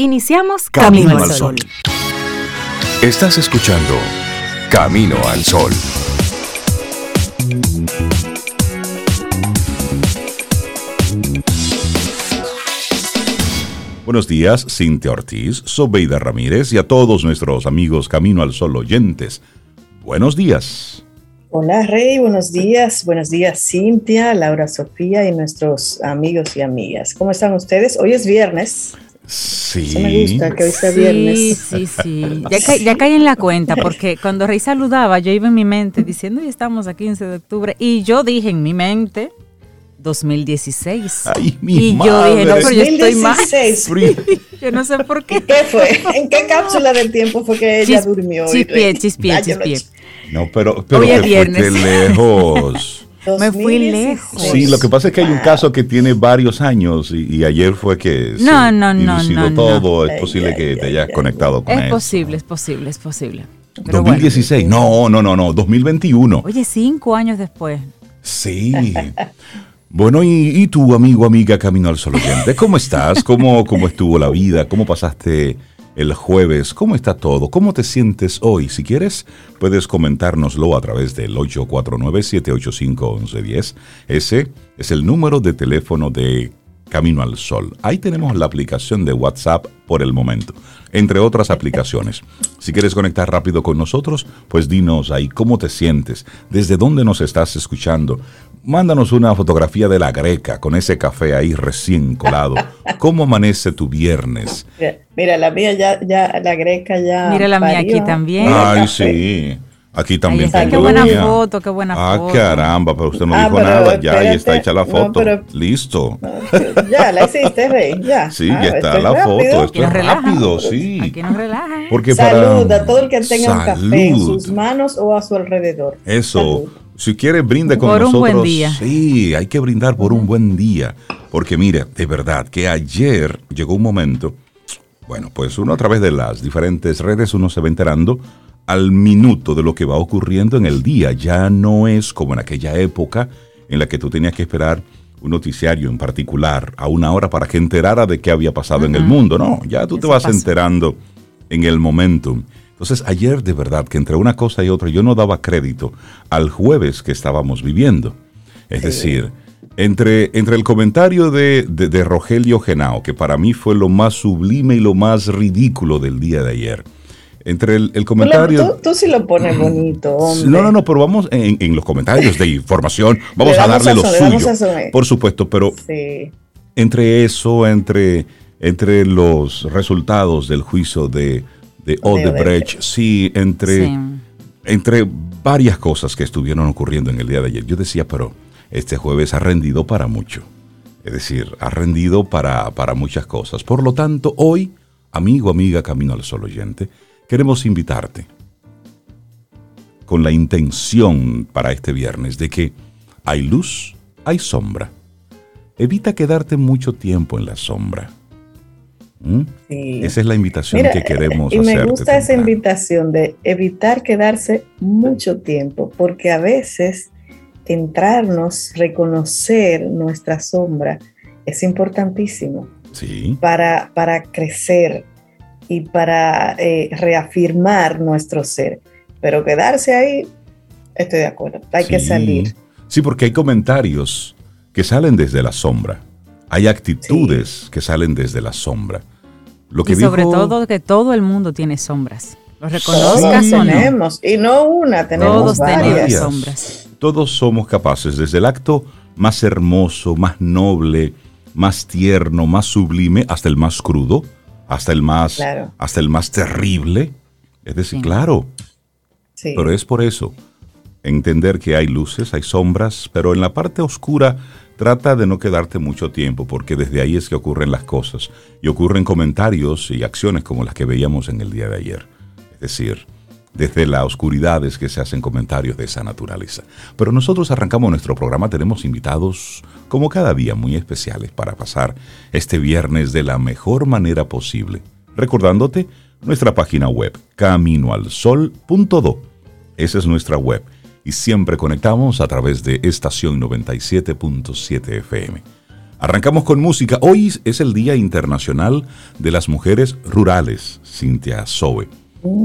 Iniciamos Camino, al Sol. Estás escuchando Camino al Sol. Buenos días, Cintia Ortiz, Sobeida Ramírez y a todos nuestros amigos Camino al Sol oyentes. Buenos días. Hola Rey, buenos días. Buenos días Cintia, Laura Sofía y nuestros amigos y amigas. ¿Cómo están ustedes? Hoy es viernes. Sí. me gusta que hoy sea viernes. Sí, sí, Ya, caí en la cuenta porque cuando Rey saludaba yo iba en mi mente diciendo, hoy estamos a 15 de octubre y yo dije en mi mente, 2016. Ay, mi y yo dije, no, pero yo estoy mal. yo no sé por qué. ¿Qué fue? ¿En qué cápsula del tiempo fue que ella durmió? Chispie, chispie, chispie. No, pero, pero Hoy te lejos. Me fui lejos. Sí, lo que pasa es que hay un caso que tiene varios años y, ayer fue que no, no, no, no, todo. Es posible que te hayas conectado con es. Es posible, es posible, es posible. 2016, no, no, no, no, 2021. Oye, cinco años después. Sí. Bueno, y, tu amigo, amiga Camino al Sol oyente, ¿cómo estás? ¿Cómo, ¿Cómo estuvo la vida? ¿Cómo pasaste el jueves? ¿Cómo está todo? ¿Cómo te sientes hoy? Si quieres, puedes comentárnoslo a través del 849-785-1110. Ese es el número de teléfono de Camino al Sol. Ahí tenemos la aplicación de WhatsApp por el momento, entre otras aplicaciones. Si quieres conectar rápido con nosotros, pues dinos ahí cómo te sientes, desde dónde nos estás escuchando, Mándanos una fotografía de la greca con ese café ahí recién colado. ¿Cómo amanece tu viernes? Mira, la mía ya, ya, la greca ya. Mira la mía aquí también. Ay, sí. Aquí también Qué buena foto, qué buena ah, foto. Ah, caramba, pero usted no ah, dijo nada. Ya, ahí está hecha la foto. Listo. ya, la hiciste, Rey. Ya. Sí, ya está la foto. Esto es rápido, sí. Aquí nos relaja. Porque Salud a todo el que tenga un café en sus manos o a su alrededor. Eso. Si quiere, brinde con por nosotros. Un buen día. Sí, hay que brindar por un buen día. Porque mire, de verdad que ayer llegó un momento, bueno, pues uno a través de las diferentes redes uno se va enterando al minuto de lo que va ocurriendo en el día. Ya no es como en aquella época en la que tú tenías que esperar un noticiario en particular a una hora para que enterara de qué había pasado en el mundo. No, ya tú te vas enterando en el momento. Entonces ayer de verdad que entre una cosa y otra yo no daba crédito al jueves que estábamos viviendo. Es decir, entre, entre el comentario de, Rogelio Genao, que para mí fue lo más sublime y lo más ridículo del día de ayer, entre el, comentario... Tú, sí lo pones bonito, hombre. No, no, no, pero vamos en, los comentarios de información, vamos a darle lo suyo. Por supuesto, pero entre eso, entre, entre los resultados del juicio de de Odebrecht, sí, entre, entre varias cosas que estuvieron ocurriendo en el día de ayer. Yo decía, pero este jueves ha rendido para mucho. Es decir, ha rendido para, para muchas cosas. Por lo tanto, hoy, amigo, amiga, Camino al Sol oyente, queremos invitarte con la intención para este viernes de que hay luz, hay sombra. Evita quedarte mucho tiempo en la sombra. ¿Mm? Esa es la invitación que queremos hacer. Y me gusta esa invitación de evitar quedarse mucho tiempo, porque a veces entrarnos, reconocer nuestra sombra es importantísimo para, para crecer y para eh, reafirmar nuestro ser. Pero quedarse ahí, estoy de acuerdo, hay que salir. Sí, porque hay comentarios que salen desde la sombra hay actitudes que salen desde la sombra. Lo que y sobre todo que todo el mundo tiene sombras. Lo reconozcas o no. Tenemos, y no una, tenemos Todos tenemos sombras. Todos somos capaces, desde el acto más hermoso, más noble, más tierno, más sublime, hasta el más crudo, hasta el más, hasta el más terrible. Es decir, claro. Sí. Pero es por eso. Entender que hay luces, hay sombras, pero en la parte oscura Trata de no quedarte mucho tiempo porque desde ahí es que ocurren las cosas y ocurren comentarios y acciones como las que veíamos en el día de ayer. Es decir, desde la oscuridad es que se hacen comentarios de esa naturaleza. Pero nosotros arrancamos nuestro programa, tenemos invitados como cada día muy especiales para pasar este viernes de la mejor manera posible. Recordándote nuestra página web, caminoalsol.do. Esa es nuestra web y siempre conectamos a través de estación 97.7 FM. Arrancamos con música. Hoy es el Día Internacional de las Mujeres Rurales, Cintia Sobe.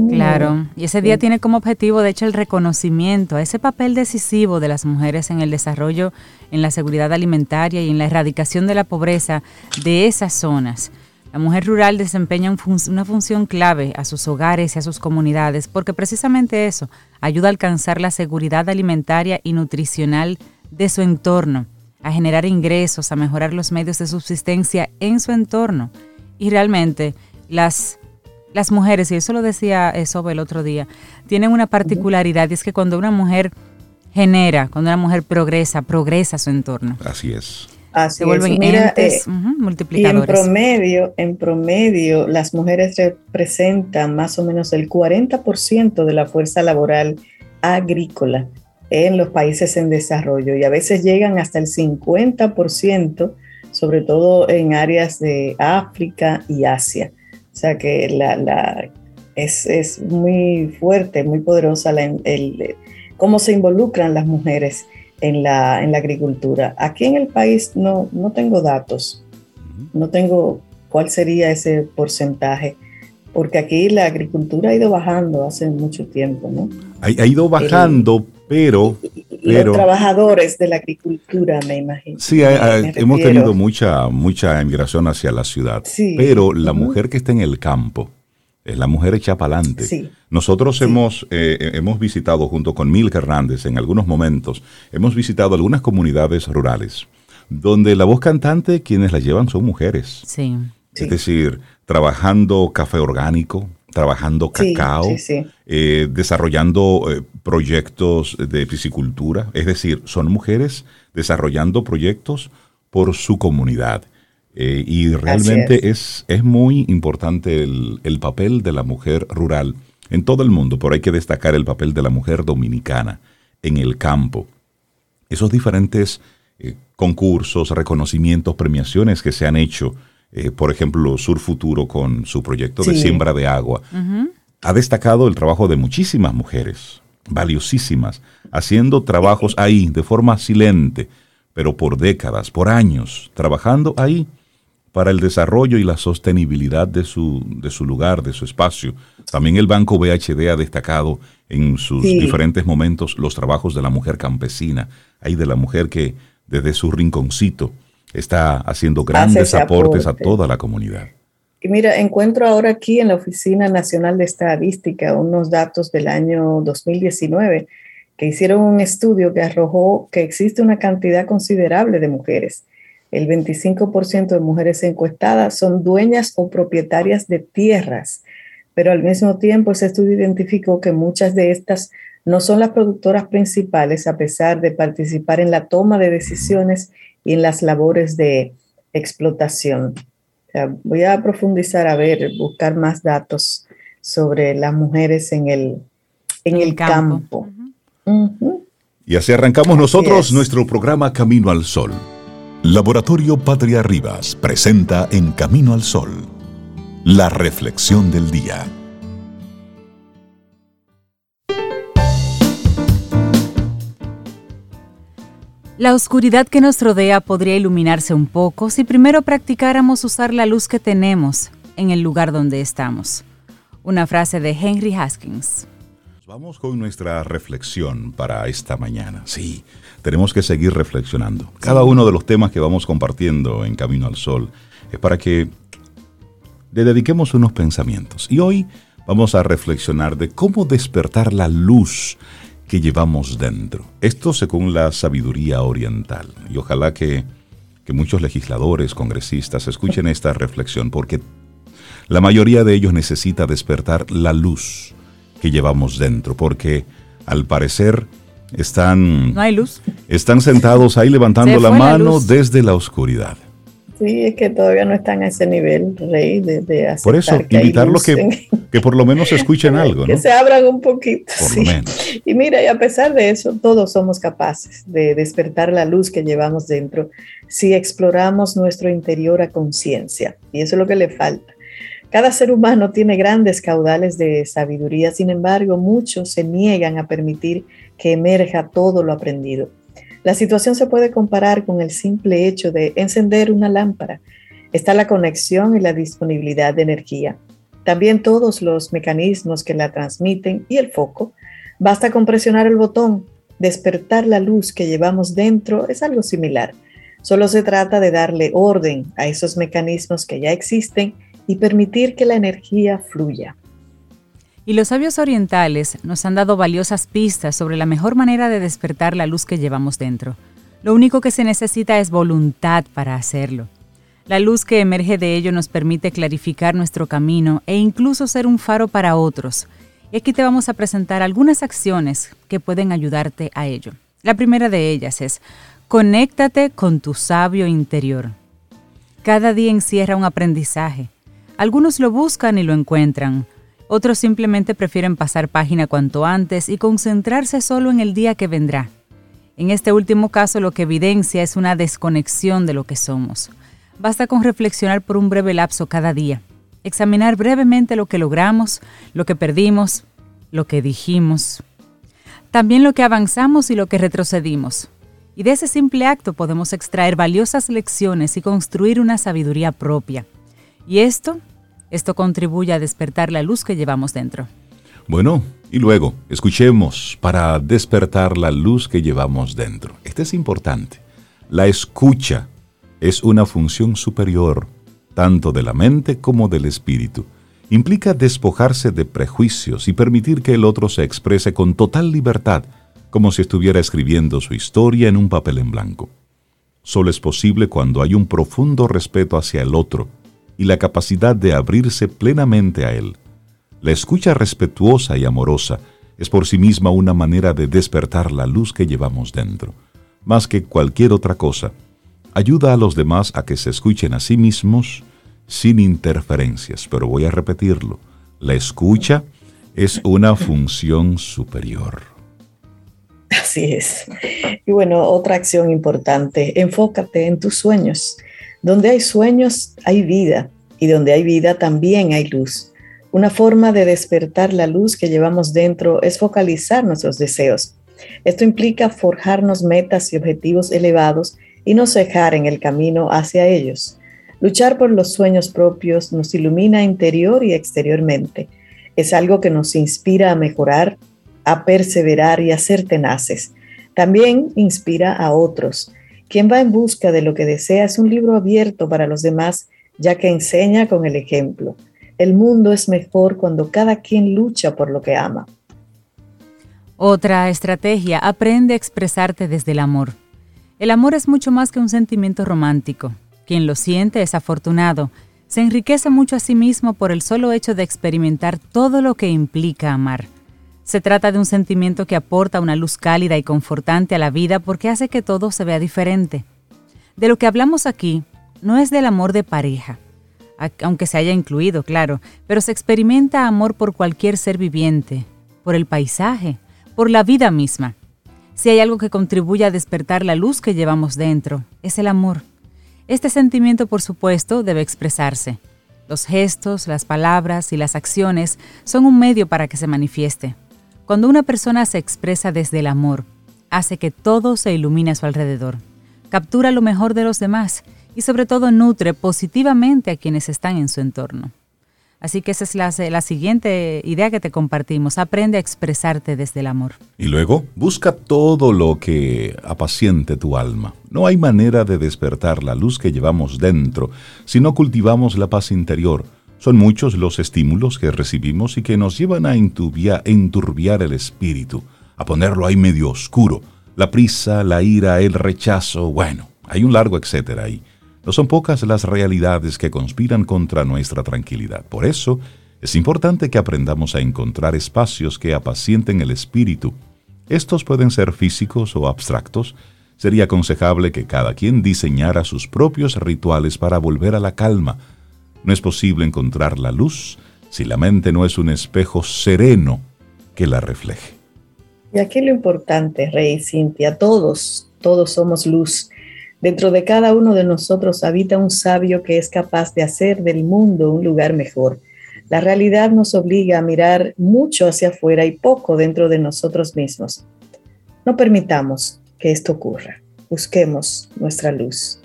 Claro, y ese día tiene como objetivo, de hecho, el reconocimiento a ese papel decisivo de las mujeres en el desarrollo, en la seguridad alimentaria y en la erradicación de la pobreza de esas zonas. La mujer rural desempeña una función clave a sus hogares y a sus comunidades porque precisamente eso ayuda a alcanzar la seguridad alimentaria y nutricional de su entorno, a generar ingresos, a mejorar los medios de subsistencia en su entorno. Y realmente las las mujeres, y eso lo decía eso el otro día, tienen una particularidad y es que cuando una mujer genera, cuando una mujer progresa, progresa su entorno. Así es. Así se vuelven entes eh, multiplicadores. Y en promedio, en promedio, las mujeres representan más o menos el 40% de la fuerza laboral agrícola en los países en desarrollo y a veces llegan hasta el 50%, sobre todo en áreas de África y Asia. O sea que la, es, muy fuerte, muy poderosa el, cómo se involucran las mujeres en la, en la agricultura. Aquí en el país no, no tengo datos, no tengo cuál sería ese porcentaje, porque aquí la agricultura ha ido bajando hace mucho tiempo, ¿no? Ha, ido bajando, pero, Los trabajadores de la agricultura, me imagino. Sí, hemos tenido mucha, mucha inmigración hacia la ciudad, pero la mujer que está en el campo la mujer hecha para adelante. Nosotros Hemos, eh, hemos visitado junto con Milka Hernández en algunos momentos, hemos visitado algunas comunidades rurales donde la voz cantante quienes la llevan son mujeres. Sí. Es decir, trabajando café orgánico, trabajando cacao, eh, desarrollando eh, proyectos de piscicultura, es decir, son mujeres desarrollando proyectos por su comunidad. Eh, y realmente es. es. muy importante el, el, papel de la mujer rural en todo el mundo, pero hay que destacar el papel de la mujer dominicana en el campo. Esos diferentes concursos, reconocimientos, premiaciones que se han hecho eh, por ejemplo, Sur Futuro con su proyecto de siembra de agua, ha destacado el trabajo de muchísimas mujeres, valiosísimas, haciendo trabajos ahí de forma silente, pero por décadas, por años, trabajando ahí para el desarrollo y la sostenibilidad de su, de su lugar, de su espacio. También el Banco BHD ha destacado en sus diferentes momentos los trabajos de la mujer campesina, ahí de la mujer que desde su rinconcito está haciendo grandes aportes a toda la comunidad. Y mira, encuentro ahora aquí en la Oficina Nacional de Estadística unos datos del año 2019 que hicieron un estudio que arrojó que existe una cantidad considerable de mujeres. El 25% de mujeres encuestadas son dueñas o propietarias de tierras, pero al mismo tiempo ese estudio identificó que muchas de estas no son las productoras principales a pesar de participar en la toma de decisiones y en las labores de explotación. voy a profundizar, a ver, buscar más datos sobre las mujeres en el, en el, campo. Y así arrancamos nosotros nuestro programa Camino al Sol. Laboratorio Patria Rivas presenta en Camino al Sol la reflexión del día. La oscuridad que nos rodea podría iluminarse un poco si primero practicáramos usar la luz que tenemos en el lugar donde estamos. Una frase de Henry Haskins. Vamos con nuestra reflexión para esta mañana. Sí, tenemos que seguir reflexionando. Cada uno de los temas que vamos compartiendo en Camino al Sol es para que le dediquemos unos pensamientos. Y hoy vamos a reflexionar de cómo despertar la luz que llevamos dentro. Esto según la sabiduría oriental. Y ojalá que, muchos legisladores, congresistas escuchen esta reflexión, porque la mayoría de ellos necesita despertar la luz que llevamos dentro, porque al parecer están... No hay luz. Están sentados ahí levantando la mano desde la oscuridad. Sí, es que todavía no están a ese nivel, Rey, de, de Por eso, invitarlos que, que por lo menos escuchen algo, ¿no? Que se abran un poquito. Por lo menos. Y mira, y a pesar de eso, todos somos capaces de despertar la luz que llevamos dentro si exploramos nuestro interior a conciencia. Y eso es lo que le falta. Cada ser humano tiene grandes caudales de sabiduría, sin embargo, muchos se niegan a permitir que emerja todo lo aprendido. La situación se puede comparar con el simple hecho de encender una lámpara. Está la conexión y la disponibilidad de energía. También todos los mecanismos que la transmiten y el foco. Basta con presionar el botón. Despertar la luz que llevamos dentro es algo similar. Solo se trata de darle orden a esos mecanismos que ya existen y permitir que la energía fluya. Y los sabios orientales nos han dado valiosas pistas sobre la mejor manera de despertar la luz que llevamos dentro. Lo único que se necesita es voluntad para hacerlo. La luz que emerge de ello nos permite clarificar nuestro camino e incluso ser un faro para otros. Y aquí te vamos a presentar algunas acciones que pueden ayudarte a ello. La primera de ellas es, conéctate con tu sabio interior. Cada día encierra un aprendizaje. Algunos lo buscan y lo encuentran. Otros simplemente prefieren pasar página cuanto antes y concentrarse solo en el día que vendrá. En este último caso lo que evidencia es una desconexión de lo que somos. Basta con reflexionar por un breve lapso cada día, examinar brevemente lo que logramos, lo que perdimos, lo que dijimos, también lo que avanzamos y lo que retrocedimos. Y de ese simple acto podemos extraer valiosas lecciones y construir una sabiduría propia. Y esto, esto contribuye a despertar la luz que llevamos dentro. Bueno, y luego, escuchemos para despertar la luz que llevamos dentro. Este es importante. La escucha es una función superior, tanto de la mente como del espíritu. Implica despojarse de prejuicios y permitir que el otro se exprese con total libertad, como si estuviera escribiendo su historia en un papel en blanco. Solo es posible cuando hay un profundo respeto hacia el otro y la capacidad de abrirse plenamente a él. La escucha respetuosa y amorosa es por sí misma una manera de despertar la luz que llevamos dentro. Más que cualquier otra cosa, ayuda a los demás a que se escuchen a sí mismos sin interferencias. Pero voy a repetirlo, la escucha es una función superior. Así es. Y bueno, otra acción importante, enfócate en tus sueños. Donde hay sueños hay vida y donde hay vida también hay luz. Una forma de despertar la luz que llevamos dentro es focalizar nuestros deseos. Esto implica forjarnos metas y objetivos elevados y no cejar en el camino hacia ellos. Luchar por los sueños propios nos ilumina interior y exteriormente. Es algo que nos inspira a mejorar, a perseverar y a ser tenaces. También inspira a otros. Quien va en busca de lo que desea es un libro abierto para los demás, ya que enseña con el ejemplo. El mundo es mejor cuando cada quien lucha por lo que ama. Otra estrategia, aprende a expresarte desde el amor. El amor es mucho más que un sentimiento romántico. Quien lo siente es afortunado. Se enriquece mucho a sí mismo por el solo hecho de experimentar todo lo que implica amar. Se trata de un sentimiento que aporta una luz cálida y confortante a la vida porque hace que todo se vea diferente. De lo que hablamos aquí no es del amor de pareja, aunque se haya incluido, claro, pero se experimenta amor por cualquier ser viviente, por el paisaje, por la vida misma. Si hay algo que contribuye a despertar la luz que llevamos dentro, es el amor. Este sentimiento, por supuesto, debe expresarse. Los gestos, las palabras y las acciones son un medio para que se manifieste. Cuando una persona se expresa desde el amor, hace que todo se ilumine a su alrededor, captura lo mejor de los demás y sobre todo nutre positivamente a quienes están en su entorno. Así que esa es la, siguiente idea que te compartimos. Aprende a expresarte desde el amor. Y luego, busca todo lo que apaciente tu alma. No hay manera de despertar la luz que llevamos dentro si no cultivamos la paz interior. Son muchos los estímulos que recibimos y que nos llevan a enturbiar el espíritu, a ponerlo ahí medio oscuro. La prisa, la ira, el rechazo, bueno, hay un largo etcétera ahí. No son pocas las realidades que conspiran contra nuestra tranquilidad. Por eso, es importante que aprendamos a encontrar espacios que apacienten el espíritu. Estos pueden ser físicos o abstractos. Sería aconsejable que cada quien diseñara sus propios rituales para volver a la calma. No es posible encontrar la luz si la mente no es un espejo sereno que la refleje. Y aquí lo importante, Rey Cintia, todos, todos somos luz Dentro de cada uno de nosotros habita un sabio que es capaz de hacer del mundo un lugar mejor. La realidad nos obliga a mirar mucho hacia afuera y poco dentro de nosotros mismos. No permitamos que esto ocurra. Busquemos nuestra luz.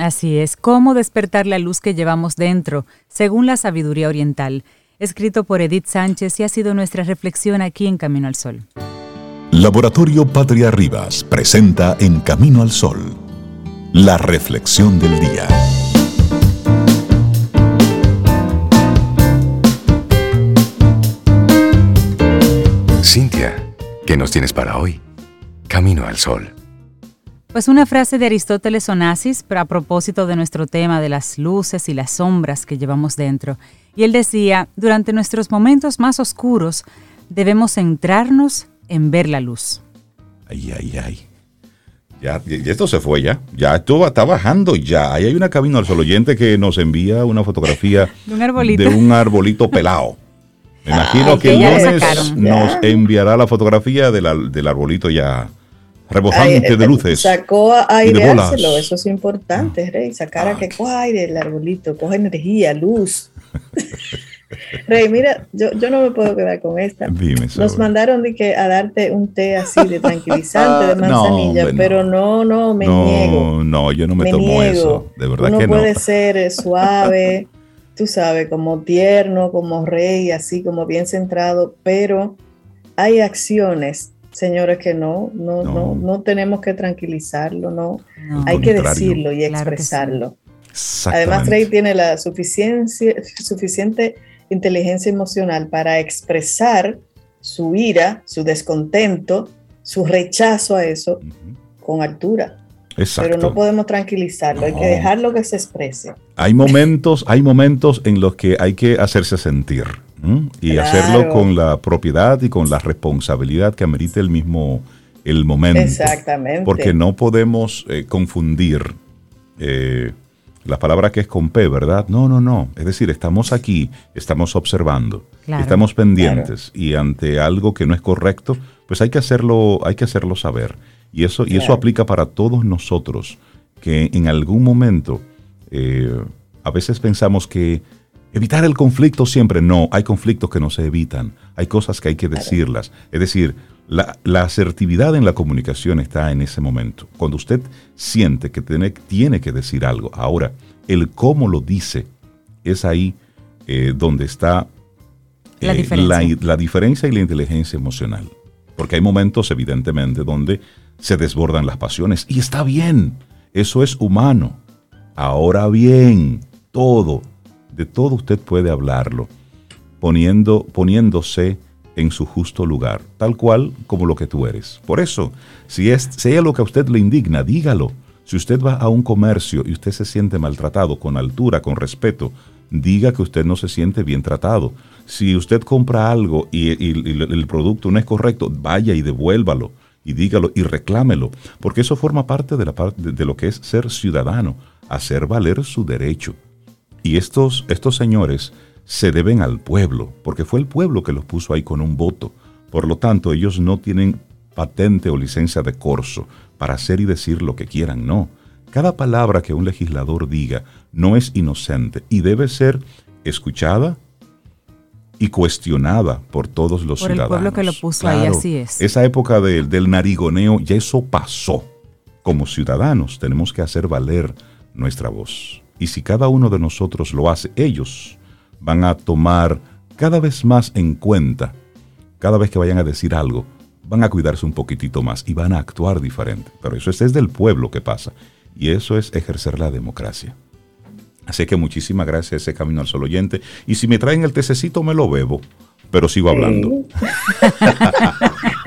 Así es, cómo despertar la luz que llevamos dentro, según la sabiduría oriental, escrito por Edith Sánchez y ha sido nuestra reflexión aquí en Camino al Sol. Laboratorio Patria Rivas presenta En Camino al Sol, la reflexión del día. Cintia, ¿qué nos tienes para hoy? Camino al Sol. Pues una frase de Aristóteles Onassis, pero a propósito de nuestro tema de las luces y las sombras que llevamos dentro. Y él decía, durante nuestros momentos más oscuros debemos centrarnos en ver la luz. Ay, ay, ay. Ya, esto se fue ya. Ya esto está bajando ya. Ahí hay una cabina al solo oyente que nos envía una fotografía de un arbolito, de un arbolito pelado. Me imagino que el nos enviará la fotografía del arbolito ya rebosante de luces. Sacó aireárselo, eso es importante, ah. Rey. Sacar a ah. que coja aire el arbolito, coja energía, luz. Rey, mira, yo, yo no me puedo quedar con esta. Nos mandaron de que a darte un té así de tranquilizante, de manzanilla, pero no, no, me niego. No, yo no me, tomo eso, de verdad que no. puede ser eh, suave, tú sabes, como tierno, como rey, así como bien centrado, pero hay acciones señores, que no, no, no, no, tenemos que tranquilizarlo, no, hay que decirlo y expresarlo. Además, Rey tiene la suficiente inteligencia emocional para expresar su ira, su descontento, su rechazo a eso con altura. Pero no podemos tranquilizarlo, hay que dejarlo que se exprese. Hay momentos, hay momentos en los que hay que hacerse sentir y hacerlo con la propiedad y con la responsabilidad que amerite el mismo el momento. Exactamente. Porque no podemos eh, confundir eh, la palabra que es con P, ¿verdad? No, no, no. Es decir, estamos aquí, estamos observando, estamos pendientes y ante algo que no es correcto, pues hay que hacerlo, hay que hacerlo saber. Y eso, y eso aplica para todos nosotros que en algún momento eh, a veces pensamos que Evitar el conflicto siempre, no, hay conflictos que no se evitan, hay cosas que hay que decirlas. Es decir, la, asertividad en la comunicación está en ese momento, cuando usted siente que tiene, tiene que decir algo. Ahora, el cómo lo dice es ahí eh, donde está la, eh, diferencia. la diferencia y la inteligencia emocional. Porque hay momentos, evidentemente, donde se desbordan las pasiones y está bien, eso es humano. Ahora bien, todo de todo usted puede hablarlo, poniendo, poniéndose en su justo lugar, tal cual como lo que tú eres. Por eso, si es sea lo que a usted le indigna, dígalo. Si usted va a un comercio y usted se siente maltratado, con altura, con respeto, diga que usted no se siente bien tratado. Si usted compra algo y, el producto no es correcto, vaya y devuélvalo y dígalo y reclámelo, porque eso forma parte de, la, de lo que es ser ciudadano, hacer valer su derecho. Y estos, estos señores se deben al pueblo, porque fue el pueblo que los puso ahí con un voto. Por lo tanto, ellos no tienen patente o licencia de corso para hacer y decir lo que quieran, no. Cada palabra que un legislador diga no es inocente y debe ser escuchada y cuestionada por todos los ciudadanos. Por el pueblo que lo puso ahí, así es. Esa época del narigoneo, ya eso pasó. Como ciudadanos tenemos que hacer valer nuestra voz. Y si cada uno de nosotros lo hace, ellos van a tomar cada vez más en cuenta, cada vez que vayan a decir algo, van a cuidarse un poquitito más y van a actuar diferente. Pero eso es desde el pueblo que pasa. Y eso es ejercer la democracia. Así que muchísimas gracias a ese camino al sol oyente. Y si me traen el tececito, me lo bebo, pero sigo hablando.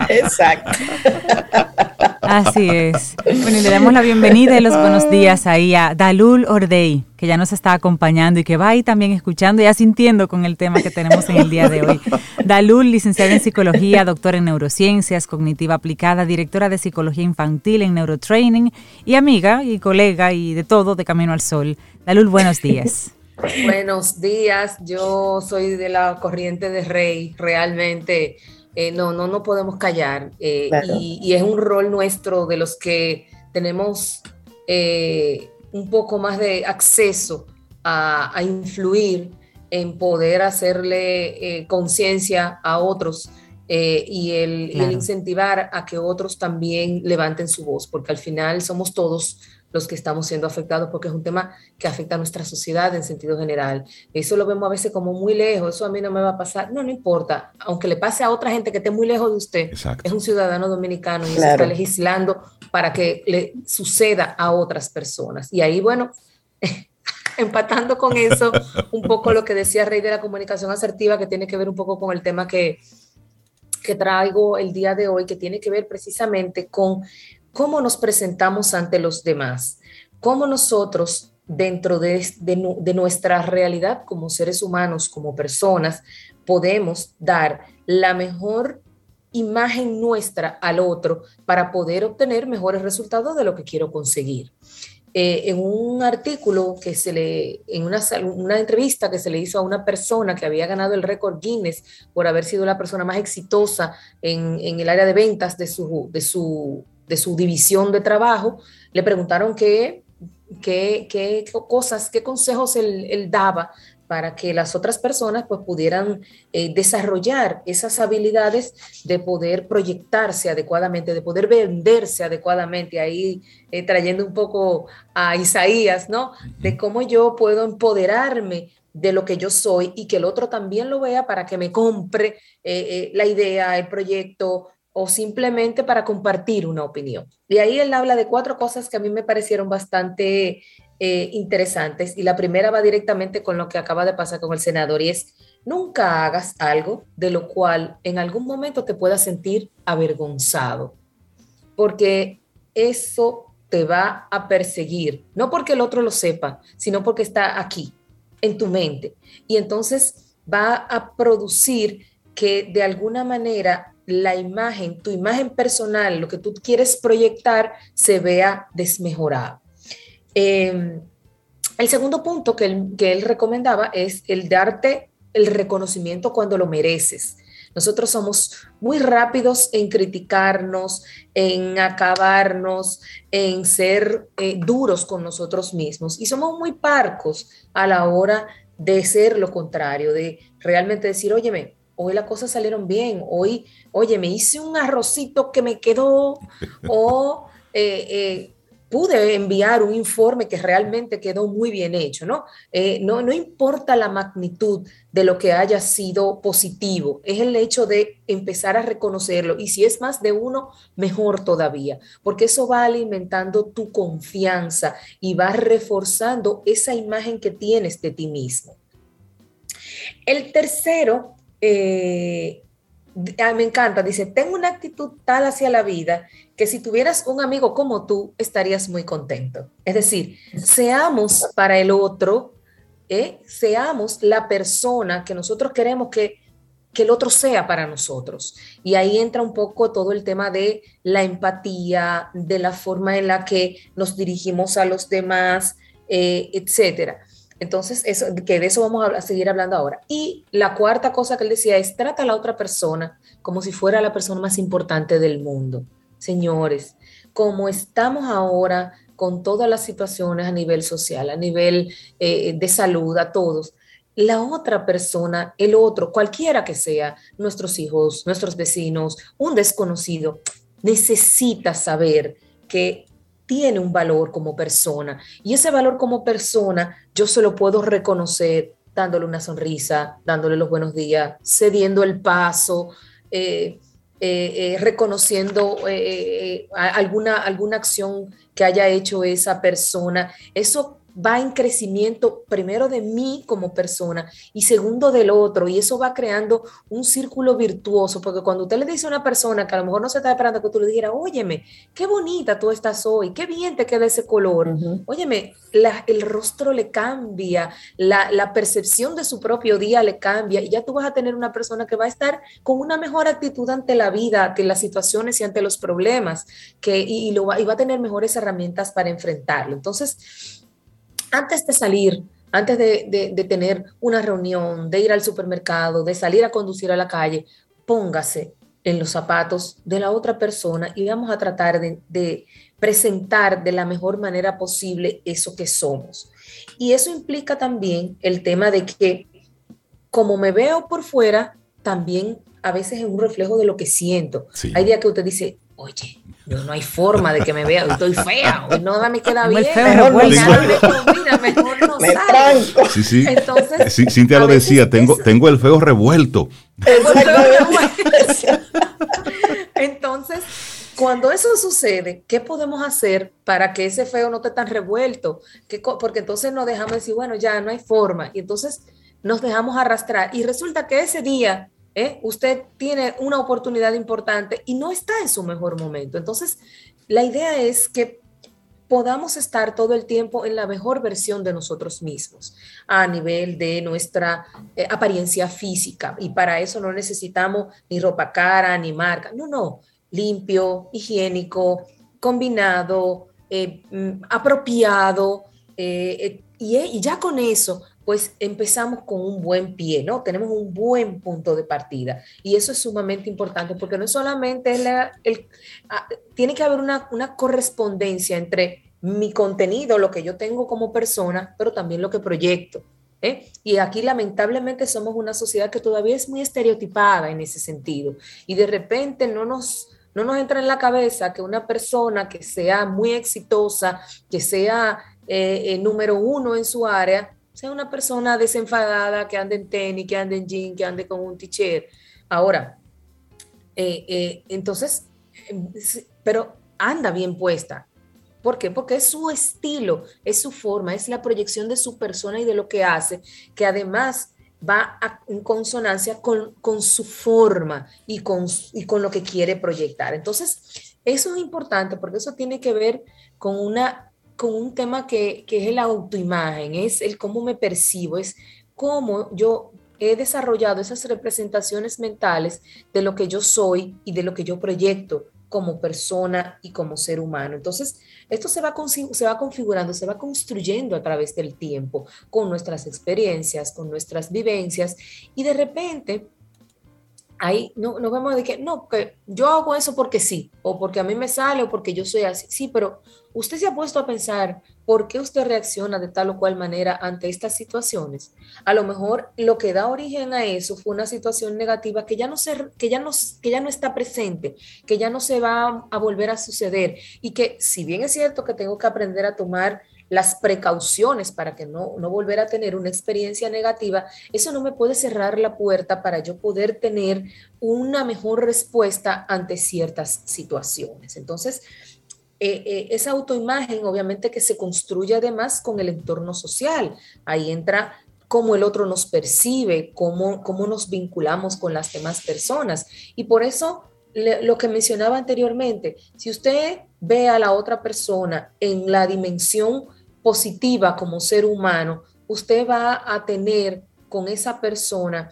Exacto. Así es. Bueno, y le damos la bienvenida y los buenos días ahí a Dalul Ordey, que ya nos está acompañando y que va ahí también escuchando y asintiendo con el tema que tenemos en el día de hoy. Dalul, licenciada en psicología, doctora en neurociencias, cognitiva aplicada, directora de psicología infantil en neurotraining y amiga y colega y de todo de Camino al Sol. Dalul, buenos días. Buenos días, yo soy de la corriente de Rey, realmente eh, no, no, no podemos callar. Eh, y, es un rol nuestro de los que tenemos eh, un poco más de acceso a, influir en poder hacerle conciencia a otros y, el, y, el, incentivar a que otros también levanten su voz, porque al final somos todos los que estamos siendo afectados, porque es un tema que afecta a nuestra sociedad en sentido general. Eso lo vemos a veces como muy lejos, eso a mí no me va a pasar. No, no importa, aunque le pase a otra gente que esté muy lejos de usted, es un ciudadano dominicano y se está legislando para que le suceda a otras personas. Y ahí, bueno, empatando con eso, un poco lo que decía Rey de la comunicación asertiva, que tiene que ver un poco con el tema que, que traigo el día de hoy, que tiene que ver precisamente con cómo nos presentamos ante los demás, cómo nosotros dentro de, nuestra realidad como seres humanos, como personas, podemos dar la mejor imagen nuestra al otro para poder obtener mejores resultados de lo que quiero conseguir. Eh, en un artículo que se le, en una, una, entrevista que se le hizo a una persona que había ganado el récord Guinness por haber sido la persona más exitosa en, en el área de ventas de su, de su de su división de trabajo, le preguntaron qué, qué, qué cosas, qué consejos él, daba para que las otras personas pues pudieran eh, desarrollar esas habilidades de poder proyectarse adecuadamente, de poder venderse adecuadamente, ahí eh, trayendo un poco a Isaías, ¿no? De cómo yo puedo empoderarme de lo que yo soy y que el otro también lo vea para que me compre eh, la idea, el proyecto o simplemente para compartir una opinión. Y ahí él habla de cuatro cosas que a mí me parecieron bastante eh, interesantes. Y la primera va directamente con lo que acaba de pasar con el senador y es, nunca hagas algo de lo cual en algún momento te puedas sentir avergonzado, porque eso te va a perseguir, no porque el otro lo sepa, sino porque está aquí, en tu mente. Y entonces va a producir que de alguna manera la imagen, tu imagen personal, lo que tú quieres proyectar, se vea desmejorado. Em, el segundo punto que él, que él recomendaba es el darte el reconocimiento cuando lo mereces. Nosotros somos muy rápidos en criticarnos, en acabarnos, en ser eh, duros con nosotros mismos y somos muy parcos a la hora de ser lo contrario, de realmente decir, óyeme, hoy las cosas salieron bien, hoy, oye, me hice un arrocito que me quedó, o eh, eh, pude enviar un informe que realmente quedó muy bien hecho, ¿no? Eh, ¿no? No importa la magnitud de lo que haya sido positivo, es el hecho de empezar a reconocerlo y si es más de uno, mejor todavía, porque eso va alimentando tu confianza y va reforzando esa imagen que tienes de ti mismo. El tercero eh, me encanta, dice, tengo una actitud tal hacia la vida que si tuvieras un amigo como tú, estarías muy contento. Es decir, seamos para el otro, ¿eh? seamos la persona que nosotros queremos que, que el otro sea para nosotros. Y ahí entra un poco todo el tema de la empatía, de la forma en la que nos dirigimos a los demás, eh, etcétera. Entonces, eso, que de eso vamos a seguir hablando ahora. Y la cuarta cosa que él decía es, trata a la otra persona como si fuera la persona más importante del mundo. Señores, como estamos ahora con todas las situaciones a nivel social, a nivel eh, de salud, a todos, la otra persona, el otro, cualquiera que sea, nuestros hijos, nuestros vecinos, un desconocido, necesita saber que tiene un valor como persona. Y ese valor como persona yo se lo puedo reconocer dándole una sonrisa, dándole los buenos días, cediendo el paso, eh, eh, eh, reconociendo alguna, alguna acción que haya hecho esa persona. Eso va en crecimiento primero de mí como persona y segundo del otro y eso va creando un círculo virtuoso porque cuando usted le dice a una persona que a lo mejor no se está esperando que tú le dijeras, óyeme, qué bonita tú estás hoy, qué bien te queda ese color, óyeme, el rostro le cambia, la, la, percepción de su propio día le cambia y ya tú vas a tener una persona que va a estar con una mejor actitud ante la vida, ante las situaciones y ante los problemas que, y, lo va, y va a tener mejores herramientas para enfrentarlo. Entonces, antes de salir, antes de, tener una reunión, de ir al supermercado, de salir a conducir a la calle, póngase en los zapatos de la otra persona y vamos a tratar de, presentar de la mejor manera posible eso que somos. Y eso implica también el tema de que como me veo por fuera, también a veces es un reflejo de lo que siento. Hay días que usted dice, oye, no hay forma de que me vea, estoy fea, hoy no me queda bien, mejor no mira, mejor no me salgo. Sí, sí. Entonces, sí, Cintia lo decía, tengo, tengo el feo revuelto. Entonces, cuando eso sucede, ¿qué podemos hacer para que ese feo no esté tan revuelto? porque entonces nos dejamos decir, bueno, ya no hay forma. Y entonces nos dejamos arrastrar. Y resulta que ese día ¿eh? usted tiene una oportunidad importante y no está en su mejor momento. Entonces, la idea es que podamos estar todo el tiempo en la mejor versión de nosotros mismos a nivel de nuestra eh, apariencia física. Y para eso no necesitamos ni ropa cara, ni marca. No, no, limpio, higiénico, combinado, eh, mm, apropiado. y ya con eso pues empezamos con un buen pie, ¿no? Tenemos un buen punto de partida. Y eso es sumamente importante porque no solamente ah, tiene que haber una, correspondencia entre mi contenido, lo que yo tengo como persona, pero también lo que proyecto. ¿eh? Y aquí lamentablemente somos una sociedad que todavía es muy estereotipada en ese sentido. Y de repente no nos, no nos entra en la cabeza que una persona que sea muy exitosa, que sea eh, número uno en su área, sea una persona desenfadada, que ande en tenis, que ande en jean, que ande con un t-shirt. Ahora, eh, eh, entonces, pero anda bien puesta. ¿Por qué? Porque es su estilo, es su forma, es la proyección de su persona y de lo que hace, que además va en consonancia con, con su forma y con, y con lo que quiere proyectar. Entonces, eso es importante porque eso tiene que ver con una con un tema que, que es la autoimagen, es el cómo me percibo, es cómo yo he desarrollado esas representaciones mentales de lo que yo soy y de lo que yo proyecto como persona y como ser humano. Entonces, esto se va, se va configurando, se va construyendo a través del tiempo, con nuestras experiencias, con nuestras vivencias, y de repente ahí no, nos vemos de que, no, que yo hago eso porque sí, o porque a mí me sale, o porque yo soy así. Sí, pero usted se ha puesto a pensar por qué usted reacciona de tal o cual manera ante estas situaciones. A lo mejor lo que da origen a eso fue una situación negativa que ya no, se, que ya no, que ya no está presente, que ya no se va a volver a suceder y que si bien es cierto que tengo que aprender a tomar las precauciones para que no, no volver a tener una experiencia negativa, eso no me puede cerrar la puerta para yo poder tener una mejor respuesta ante ciertas situaciones. Entonces, eh, eh, esa autoimagen obviamente que se construye además con el entorno social. Ahí entra cómo el otro nos percibe, cómo, cómo nos vinculamos con las demás personas. Y por eso lo que mencionaba anteriormente, si usted ve a la otra persona en la dimensión positiva como ser humano, usted va a tener con esa persona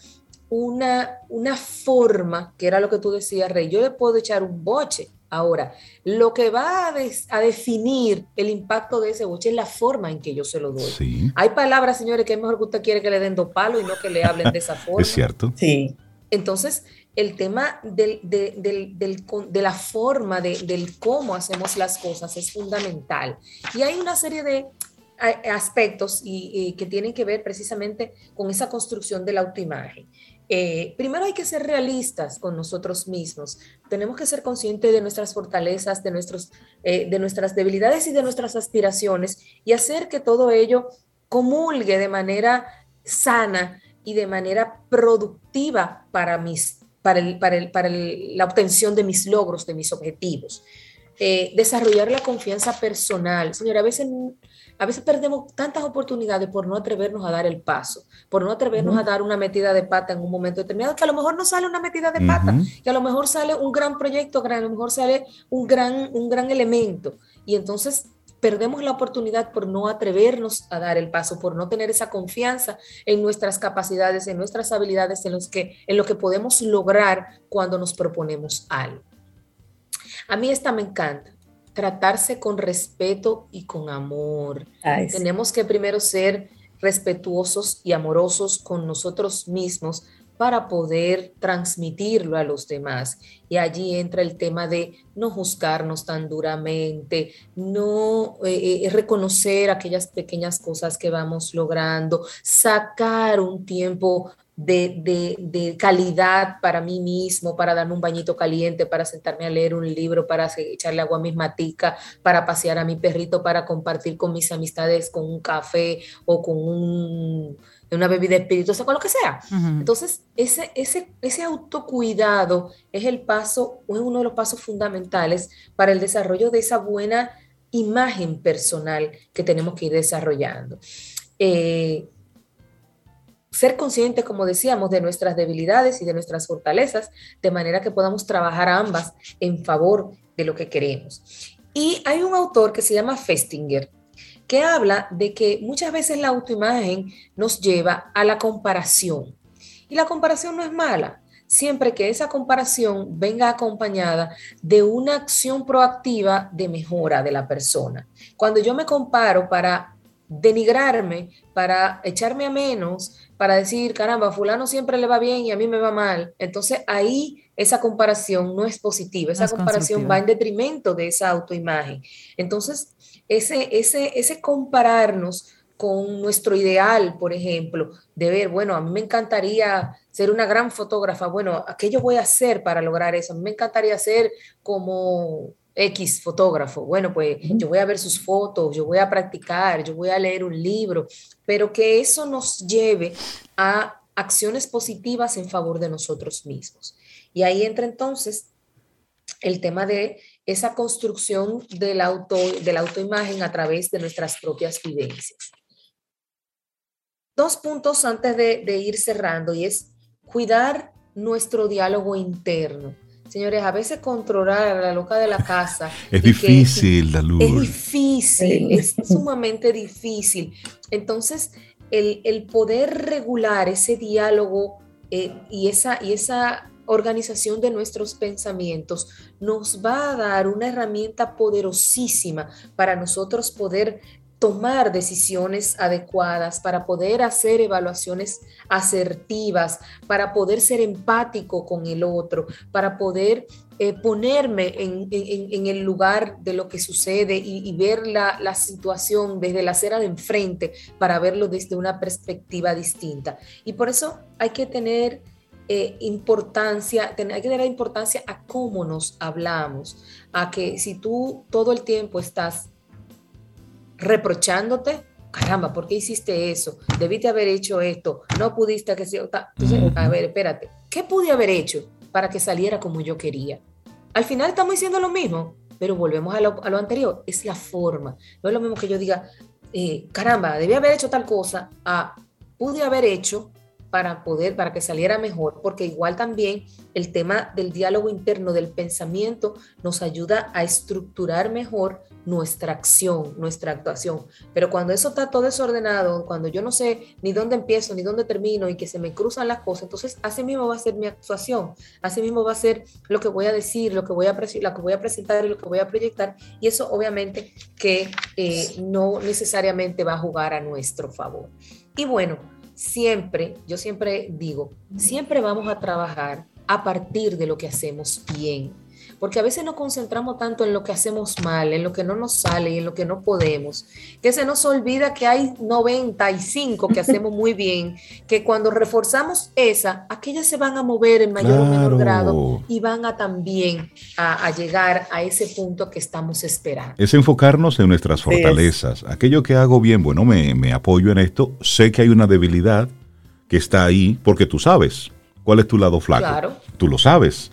una, una forma, que era lo que tú decías, Rey, yo le puedo echar un boche. Ahora, lo que va a, definir el impacto de ese boche es la forma en que yo se lo doy. Hay palabras, señores, que es mejor que usted quiere que le den dos palos y no que le hablen de esa forma. es cierto. Sí. Entonces, el tema del, de la forma, del cómo hacemos las cosas es fundamental. Y hay una serie de aspectos y, que tienen que ver precisamente con esa construcción de la autoimagen. Eh, primero hay que ser realistas con nosotros mismos. Tenemos que ser conscientes de nuestras fortalezas, de, nuestros, eh, de nuestras debilidades y de nuestras aspiraciones y hacer que todo ello comulgue de manera sana y de manera productiva para, mis, para, el, para, el, para la obtención de mis logros, de mis objetivos. Eh, desarrollar la confianza personal. Señora, a veces a veces perdemos tantas oportunidades por no atrevernos a dar el paso, por no atrevernos a dar una metida de pata en un momento determinado, que a lo mejor no sale una metida de pata, que a lo mejor sale un gran proyecto, que a lo mejor sale un gran, un gran elemento. Y entonces perdemos la oportunidad por no atrevernos a dar el paso, por no tener esa confianza en nuestras capacidades, en nuestras habilidades, en, los que, en lo que podemos lograr cuando nos proponemos algo. A mí esta me encanta tratarse con respeto y con amor. Tenemos que primero ser respetuosos y amorosos con nosotros mismos para poder transmitirlo a los demás. Y allí entra el tema de no juzgarnos tan duramente, no eh, eh, reconocer aquellas pequeñas cosas que vamos logrando, sacar un tiempo de, calidad para mí mismo, para darme un bañito caliente, para sentarme a leer un libro, para echarle agua a mis maticas, para pasear a mi perrito, para compartir con mis amistades con un café o con una bebida espirituosa, con lo que sea. Entonces, ese, ese, ese autocuidado es el paso, es uno de los pasos fundamentales para el desarrollo de esa buena imagen personal que tenemos que ir desarrollando. Eh, ser conscientes, como decíamos, de nuestras debilidades y de nuestras fortalezas, de manera que podamos trabajar ambas en favor de lo que queremos. Y hay un autor que se llama Festinger, que habla de que muchas veces la autoimagen nos lleva a la comparación. Y la comparación no es mala, siempre que esa comparación venga acompañada de una acción proactiva de mejora de la persona. Cuando yo me comparo para denigrarme, para echarme a menos, para decir, caramba, fulano siempre le va bien y a mí me va mal. Entonces ahí esa comparación no es positiva, esa comparación va en detrimento de esa autoimagen. Entonces, ese, ese, ese compararnos con nuestro ideal, por ejemplo, de ver, bueno, a mí me encantaría ser una gran fotógrafa, bueno, ¿qué yo voy a hacer para lograr eso? A mí me encantaría ser como X fotógrafo, bueno, pues yo voy a ver sus fotos, yo voy a practicar, yo voy a leer un libro, pero que eso nos lleve a acciones positivas en favor de nosotros mismos. Y ahí entra entonces el tema de esa construcción del auto, de la autoimagen a través de nuestras propias vivencias. Dos puntos antes de, de ir cerrando y es cuidar nuestro diálogo interno Señores, a veces controlar a la loca de la casa. Es difícil, la luz. Es difícil, es sumamente difícil. Entonces, el, poder regular ese diálogo eh, y, esa, y esa organización de nuestros pensamientos nos va a dar una herramienta poderosísima para nosotros poder tomar decisiones adecuadas, para poder hacer evaluaciones asertivas, para poder ser empático con el otro, para poder eh, ponerme en, el lugar de lo que sucede y, ver la, situación desde la acera de enfrente para verlo desde una perspectiva distinta. Y por eso hay que tener eh, importancia, hay que tener importancia a cómo nos hablamos, a que si tú todo el tiempo estás reprochándote, caramba, ¿por qué hiciste eso? Debiste haber hecho esto, no pudiste que sea... Entonces, a ver, espérate, ¿qué pude haber hecho para que saliera como yo quería? Al final estamos diciendo lo mismo, pero volvemos a lo, anterior, es la forma. No es lo mismo que yo diga, eh, caramba, debí haber hecho tal cosa, a pude haber hecho para poder, para que saliera mejor, porque igual también el tema del diálogo interno, del pensamiento, nos ayuda a estructurar mejor nuestra acción, nuestra actuación. Pero cuando eso está todo desordenado, cuando yo no sé ni dónde empiezo, ni dónde termino y que se me cruzan las cosas, entonces así mismo va a ser mi actuación, así mismo va a ser lo que voy a decir, lo que voy a, lo que voy a presentar y lo que voy a proyectar, y eso obviamente que eh, no necesariamente va a jugar a nuestro favor. Y bueno, siempre, yo siempre digo, siempre vamos a trabajar a partir de lo que hacemos bien porque a veces nos concentramos tanto en lo que hacemos mal, en lo que no nos sale y en lo que no podemos, que se nos olvida que hay 95 que hacemos muy bien, que cuando reforzamos esa, aquellas se van a mover en mayor o menor grado y van a también a, llegar a ese punto que estamos esperando. Es enfocarnos en nuestras fortalezas. Aquello que hago bien, bueno, me, me apoyo en esto, sé que hay una debilidad que está ahí porque tú sabes cuál es tu lado flaco. Claro. Tú lo sabes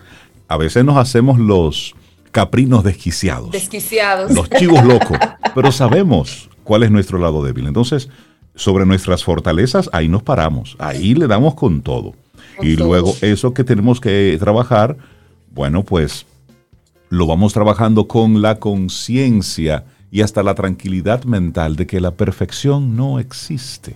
a veces nos hacemos los caprinos desquiciados. Desquiciados. Los chivos locos. pero sabemos cuál es nuestro lado débil. Entonces, sobre nuestras fortalezas, ahí nos paramos. Ahí le damos con todo. y luego eso que tenemos que trabajar, bueno, pues lo vamos trabajando con la conciencia y hasta la tranquilidad mental de que la perfección no existe.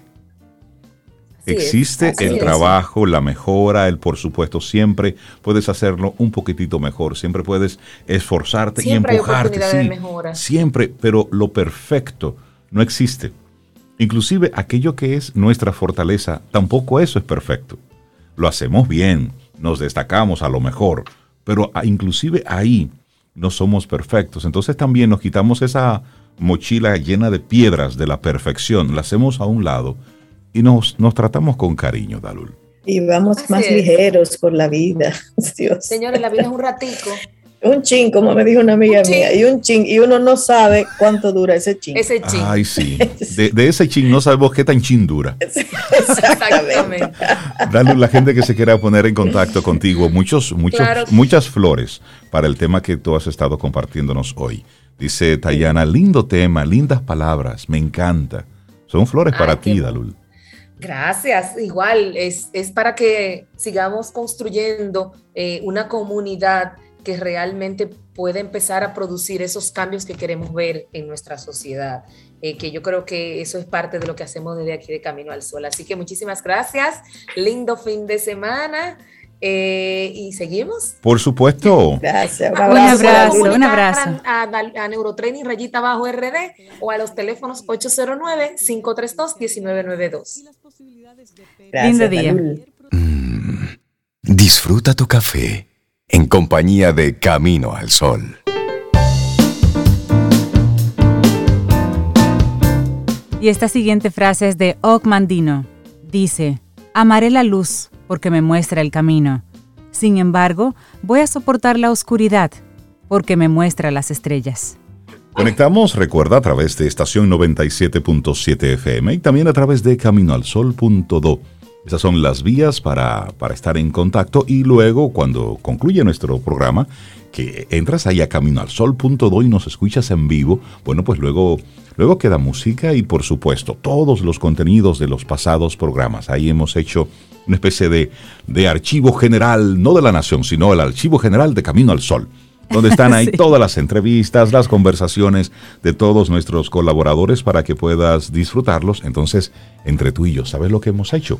Existe el trabajo, la mejora, el por supuesto, siempre puedes hacerlo un poquitito mejor, siempre puedes esforzarte y empujarte. sí, siempre, pero lo perfecto no existe. Inclusive aquello que es nuestra fortaleza, tampoco eso es perfecto. Lo hacemos bien, nos destacamos a lo mejor, pero inclusive ahí no somos perfectos. Entonces también nos quitamos esa mochila llena de piedras de la perfección, la hacemos a un lado y nos, nos tratamos con cariño, Dalul. Y vamos más ligeros por la vida. Dios. Señores, la vida es un ratico. Un chin, como me dijo una amiga mía, y un chin, y uno no sabe cuánto dura ese chin. Ese chin. Ay, sí. De, ese chin no sabemos qué tan chin dura. Exactamente. Dale la gente que se quiera poner en contacto contigo, muchos, muchos, muchas flores para el tema que tú has estado compartiéndonos hoy. Dice Tayana, lindo tema, lindas palabras, me encanta. Son flores para ti, Dalul. Gracias. Igual es, es, para que sigamos construyendo eh, una comunidad que realmente pueda empezar a producir esos cambios que queremos ver en nuestra sociedad. Eh, que yo creo que eso es parte de lo que hacemos desde aquí de Camino al Sol. Así que muchísimas gracias. Lindo fin de semana. Eh, y seguimos. Por supuesto. Gracias. Un abrazo. Un abrazo. A, a, Neurotraining Rayita Bajo RD o a los teléfonos 809-532-1992. Lindo día. Mm, disfruta tu café en compañía de Camino al Sol. Y esta siguiente frase es de Mandino. Dice, amaré la luz porque me muestra el camino. Sin embargo, voy a soportar la oscuridad porque me muestra las estrellas. Conectamos, recuerda, a través de estación 97.7 FM y también a través de caminoalsol.do. Esas son las vías para, para, estar en contacto y luego cuando concluye nuestro programa, que entras ahí a caminoalsol.do y nos escuchas en vivo, bueno, pues luego, luego queda música y por supuesto todos los contenidos de los pasados programas. Ahí hemos hecho una especie de, de archivo general, no de la nación, sino el archivo general de Camino al Sol donde están ahí todas las entrevistas, las conversaciones de todos nuestros colaboradores para que puedas disfrutarlos. Entonces, entre tú y yo, ¿sabes lo que hemos hecho?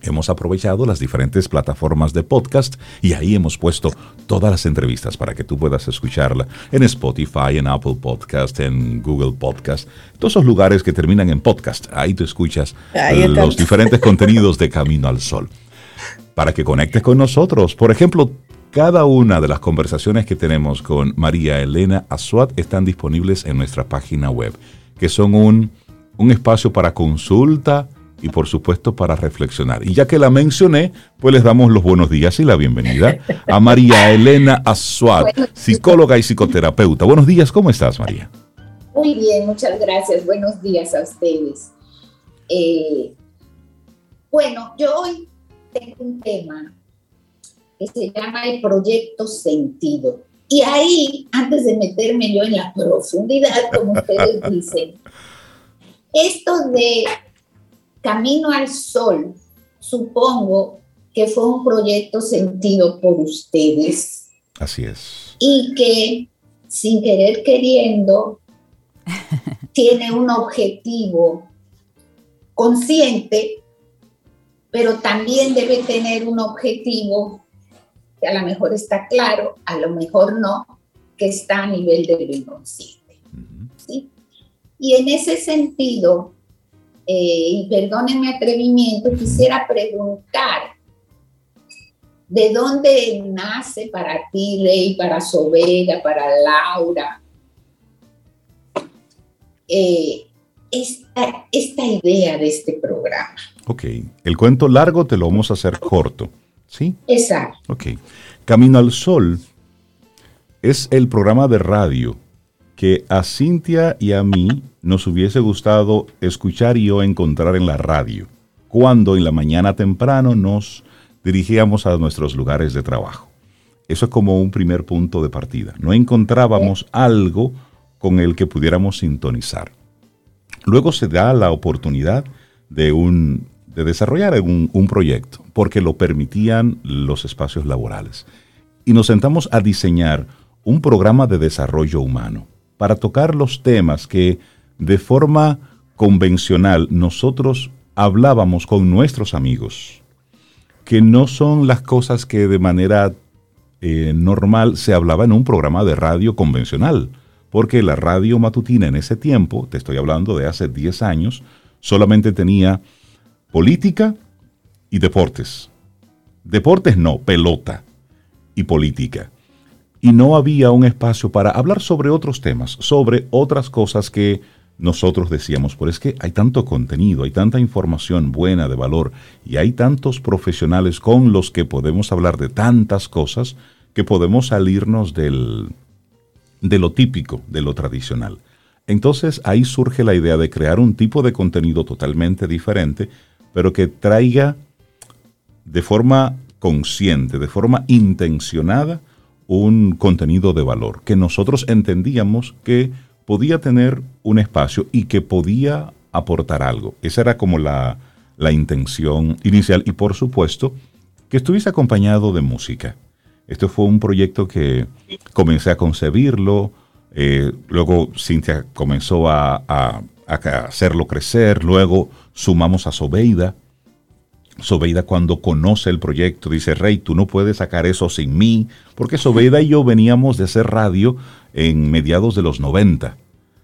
Hemos aprovechado las diferentes plataformas de podcast y ahí hemos puesto todas las entrevistas para que tú puedas escucharla en Spotify, en Apple Podcast, en Google Podcast, todos esos lugares que terminan en podcast. Ahí tú escuchas los diferentes contenidos de Camino al Sol. Para que conectes con nosotros. Por ejemplo, cada una de las conversaciones que tenemos con María Elena Azuat están disponibles en nuestra página web, que son un, un espacio para consulta, y por supuesto para reflexionar. Y ya que la mencioné, pues les damos los buenos días y la bienvenida a María Elena Azuad, psicóloga y psicoterapeuta. Buenos días, ¿cómo estás María? Muy bien, muchas gracias. Buenos días a ustedes. Eh, bueno, yo hoy tengo un tema que se llama el proyecto sentido. Y ahí, antes de meterme yo en la profundidad, como ustedes dicen, esto de Camino al Sol, supongo que fue un proyecto sentido por ustedes. Así es. Y que sin querer queriendo tiene un objetivo consciente, pero también debe tener un objetivo que a lo mejor está claro, a lo mejor no, que está a nivel del inconsciente. ¿sí? Y en ese sentido, eh, y perdónenme atrevimiento, quisiera preguntar, ¿de dónde nace para ti, Rey, para Sobera, para Laura, eh, esta, esta idea de este programa? Ok, el cuento largo te lo vamos a hacer corto, ¿sí? Exacto. Ok, Camino al Sol es el programa de radio que a Cintia y a mí nos hubiese gustado escuchar y o encontrar en la radio, cuando en la mañana temprano nos dirigíamos a nuestros lugares de trabajo. Eso es como un primer punto de partida. No encontrábamos algo con el que pudiéramos sintonizar. Luego se da la oportunidad de, un, de desarrollar un, un proyecto, porque lo permitían los espacios laborales. Y nos sentamos a diseñar un programa de desarrollo humano para tocar los temas que de forma convencional nosotros hablábamos con nuestros amigos, que no son las cosas que de manera eh, normal se hablaba en un programa de radio convencional, porque la radio matutina en ese tiempo, te estoy hablando de hace 10 años, solamente tenía política y deportes. Deportes no, pelota y política y no había un espacio para hablar sobre otros temas, sobre otras cosas que nosotros decíamos, pero es que hay tanto contenido, hay tanta información buena, de valor, y hay tantos profesionales con los que podemos hablar de tantas cosas que podemos salirnos del, de lo típico, de lo tradicional. Entonces ahí surge la idea de crear un tipo de contenido totalmente diferente, pero que traiga de forma consciente, de forma intencionada, un contenido de valor, que nosotros entendíamos que podía tener un espacio y que podía aportar algo. Esa era como la, intención inicial y por supuesto que estuviese acompañado de música. Esto fue un proyecto que comencé a concebirlo, eh, luego Cintia comenzó a, a, hacerlo crecer, luego sumamos a Sobeida. Sobeida cuando conoce el proyecto dice, Rey, tú no puedes sacar eso sin mí, porque Sobeida y yo veníamos de hacer radio en mediados de los 90.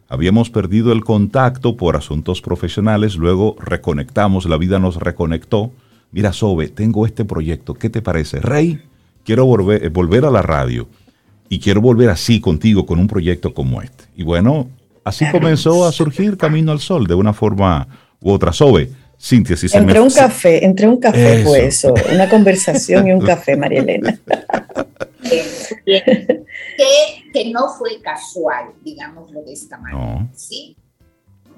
Habíamos perdido el contacto por asuntos profesionales, luego reconectamos, la vida nos reconectó. Mira, Sobe, tengo este proyecto, ¿qué te parece? Rey, quiero volver, eh, volver a la radio y quiero volver así contigo con un proyecto como este. Y bueno, así comenzó a surgir Camino al Sol de una forma u otra. Sobe, Cintia, si se entre un café, entre un café fue eso, una conversación y un café, María Elena. que, no fue casual, digámoslo de esta manera. ¿sí?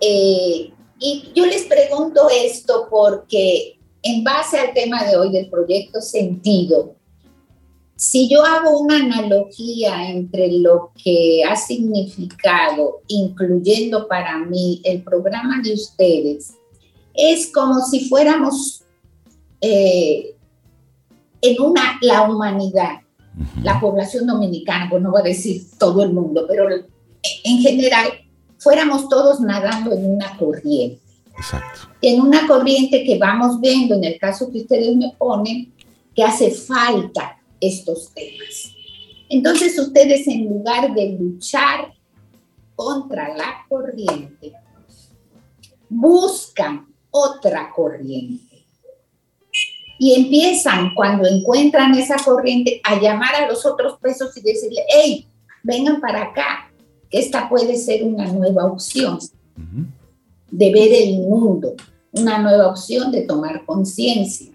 Eh, y yo les pregunto esto porque en base al tema de hoy del proyecto Sentido, si yo hago una analogía entre lo que ha significado, incluyendo para mí el programa de ustedes, es como si fuéramos eh, en una, la humanidad, la población dominicana, pues no voy a decir todo el mundo, pero en general, fuéramos todos nadando en una corriente. Exacto. En una corriente que vamos viendo, en el caso que ustedes me ponen, que hace falta estos temas. Entonces ustedes en lugar de luchar contra la corriente, buscan otra corriente y empiezan cuando encuentran esa corriente a llamar a los otros pesos y decirle, hey, vengan para acá, que esta puede ser una nueva opción de ver el mundo, una nueva opción de tomar conciencia.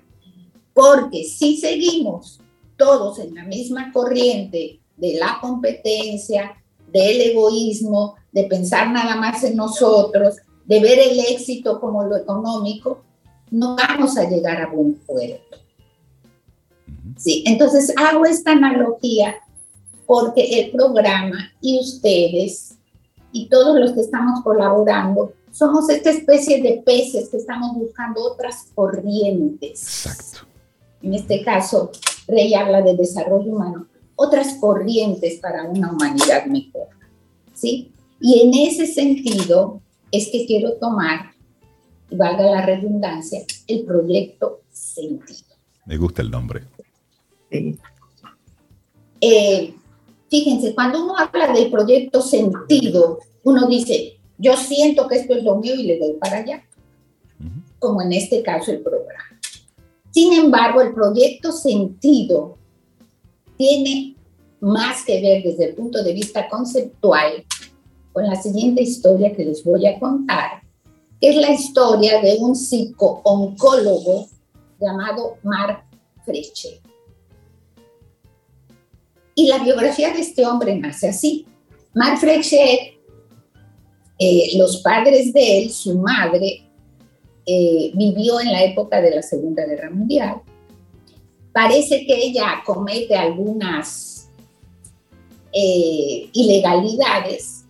Porque si seguimos todos en la misma corriente de la competencia, del egoísmo, de pensar nada más en nosotros, de ver el éxito como lo económico, no vamos a llegar a buen puerto. Sí, entonces hago esta analogía porque el programa y ustedes y todos los que estamos colaborando somos esta especie de peces que estamos buscando otras corrientes. Exacto. En este caso, Rey habla de desarrollo humano, otras corrientes para una humanidad mejor. ¿Sí? Y en ese sentido es que quiero tomar valga la redundancia, el proyecto Sentido. Me gusta el nombre. Eh, fíjense, cuando uno habla del proyecto Sentido, uno dice, yo siento que esto es lo mío y le doy para allá, como en este caso el programa. Sin embargo, el proyecto Sentido tiene más que ver desde el punto de vista conceptual con la siguiente historia que les voy a contar, es la historia de un psico-oncólogo llamado Mark Freche. Y la biografía de este hombre nace así. Mark Freche, eh, los padres de él, su madre, eh, vivió en la época de la Segunda Guerra Mundial. Parece que ella comete algunas eh, ilegalidades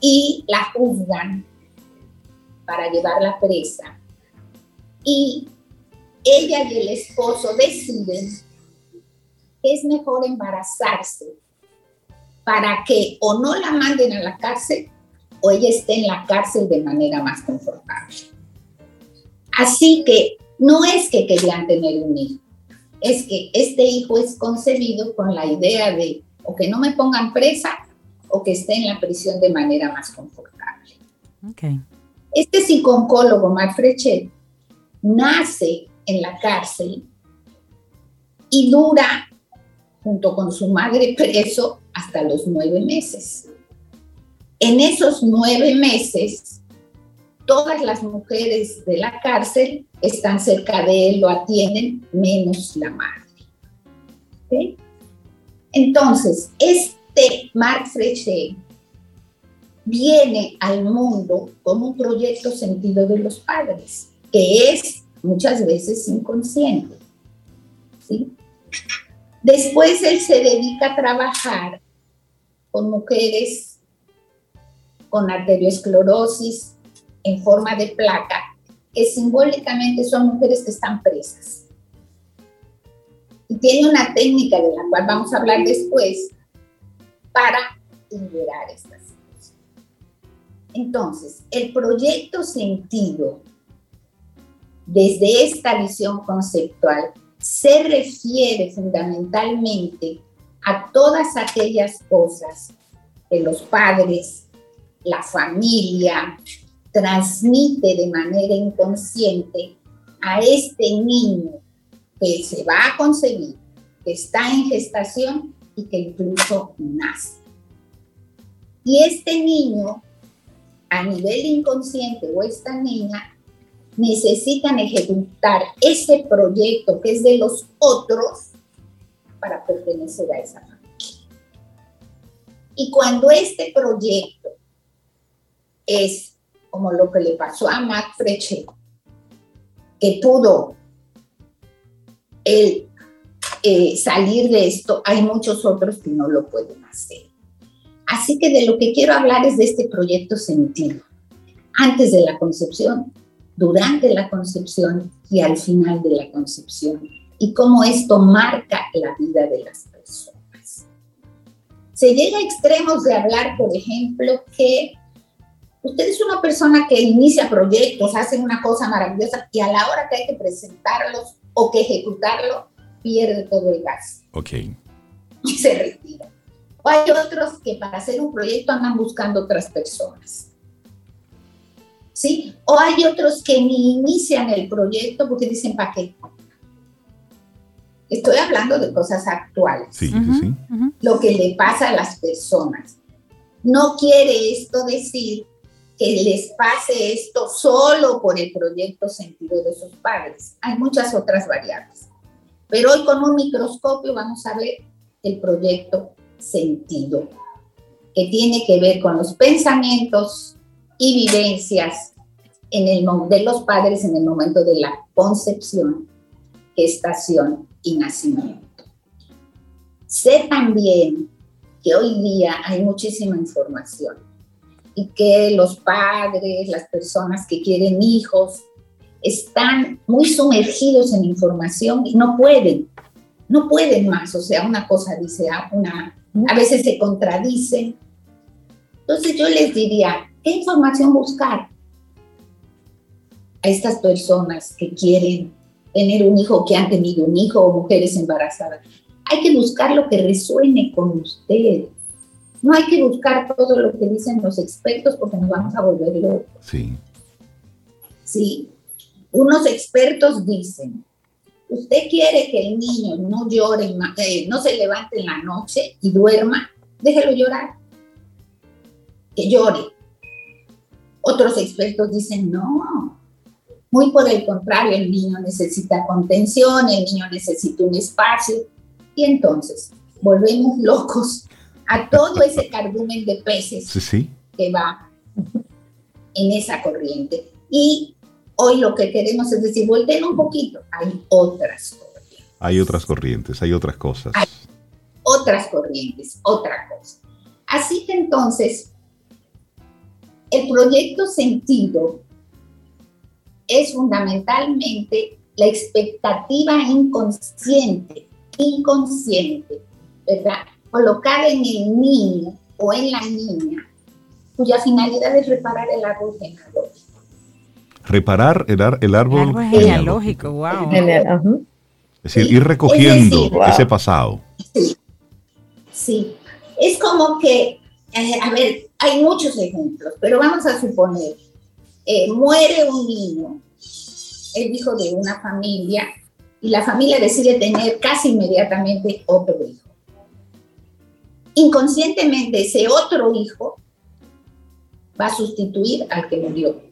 y la juzgan para llevarla presa. Y ella y el esposo deciden que es mejor embarazarse para que o no la manden a la cárcel o ella esté en la cárcel de manera más confortable. Así que no es que querían tener un hijo, es que este hijo es concebido con la idea de o que no me pongan presa o que esté en la prisión de manera más confortable. Okay. Este psicólogo, Marc Frechet, nace en la cárcel y dura junto con su madre preso hasta los nueve meses. En esos nueve meses, todas las mujeres de la cárcel están cerca de él, lo atienden, menos la madre. Entonces, este Marc Frechet viene al mundo como un proyecto sentido de los padres, que es muchas veces inconsciente. Después él se dedica a trabajar con mujeres con arteriosclerosis en forma de placa, que simbólicamente son mujeres que están presas. Y tiene una técnica de la cual vamos a hablar después para liberar estas cosas. Entonces, el proyecto sentido, desde esta visión conceptual, se refiere fundamentalmente a todas aquellas cosas que los padres, la familia, transmite de manera inconsciente a este niño que se va a concebir, que está en gestación y que incluso nace. Y este niño, a nivel inconsciente, o esta niña, necesitan ejecutar ese proyecto que es de los otros para pertenecer a esa familia. Y cuando este proyecto es como lo que le pasó a Mac Freche, que pudo él eh, salir de esto, hay muchos otros que no lo pueden hacer. Así que de lo que quiero hablar es de este proyecto sentido, antes de la concepción, durante la concepción y al final de la concepción, y cómo esto marca la vida de las personas. Se llega a extremos de hablar, por ejemplo, que usted es una persona que inicia proyectos, hace una cosa maravillosa y a la hora que hay que presentarlos o que ejecutarlo, pierde todo el gas. Ok. Y se retira. O hay otros que para hacer un proyecto andan buscando otras personas. ¿Sí? O hay otros que ni inician el proyecto porque dicen, ¿para qué? Estoy hablando de cosas actuales. Sí, sí. Lo que le pasa a las personas. No quiere esto decir que les pase esto solo por el proyecto sentido de sus padres. Hay muchas otras variables. Pero hoy con un microscopio vamos a ver el proyecto sentido, que tiene que ver con los pensamientos y vivencias en el, de los padres en el momento de la concepción, gestación y nacimiento. Sé también que hoy día hay muchísima información y que los padres, las personas que quieren hijos, están muy sumergidos en información y no pueden, no pueden más. O sea, una cosa dice, una, a veces se contradicen. Entonces yo les diría, ¿qué información buscar a estas personas que quieren tener un hijo, que han tenido un hijo o mujeres embarazadas? Hay que buscar lo que resuene con usted, no hay que buscar todo lo que dicen los expertos porque nos vamos a volver locos. Sí. Sí. Unos expertos dicen, usted quiere que el niño no llore, eh, no se levante en la noche y duerma, déjelo llorar. Que llore. Otros expertos dicen, no, muy por el contrario, el niño necesita contención, el niño necesita un espacio. Y entonces volvemos locos a todo ese cardumen de peces que va en esa corriente. Y hoy lo que queremos es decir, volteen un poquito, hay otras corrientes. Hay otras corrientes, hay otras cosas. Hay otras corrientes, otra cosa. Así que entonces, el proyecto sentido es fundamentalmente la expectativa inconsciente, inconsciente, ¿verdad? colocar en el niño o en la niña, cuya finalidad es reparar el árbol genealógico. Reparar el, el árbol, genealógico, wow. Es decir, ir recogiendo ese pasado. Sí, sí. Es como que, eh, a ver, hay muchos ejemplos, pero vamos a suponer, eh, muere un niño, el hijo de una familia, y la familia decide tener casi inmediatamente otro hijo inconscientemente ese otro hijo va a sustituir al que murió.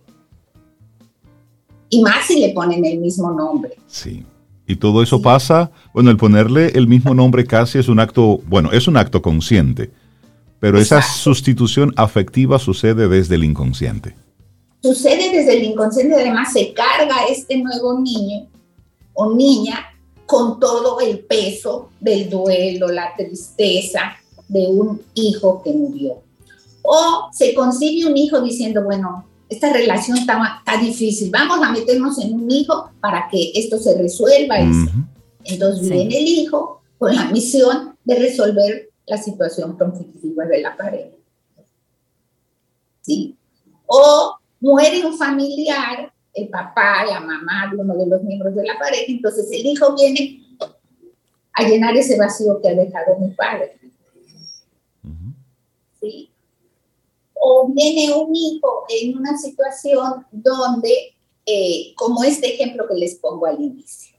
Y más si le ponen el mismo nombre. Sí. Y todo eso pasa, bueno, el ponerle el mismo nombre casi es un acto, bueno, es un acto consciente, pero esa sustitución afectiva sucede desde el inconsciente. Sucede desde el inconsciente, además se carga este nuevo niño o niña con todo el peso del duelo, la tristeza de un hijo que murió. O se concibe un hijo diciendo, bueno, esta relación está, está difícil, vamos a meternos en un hijo para que esto se resuelva. Entonces viene el hijo con la misión de resolver la situación conflictiva de la pareja. ¿Sí? O muere un familiar, el papá, la mamá de uno de los miembros de la pareja, entonces el hijo viene a llenar ese vacío que ha dejado mi padre. ¿Sí? O viene un hijo en una situación donde, eh, como este ejemplo que les pongo al inicio,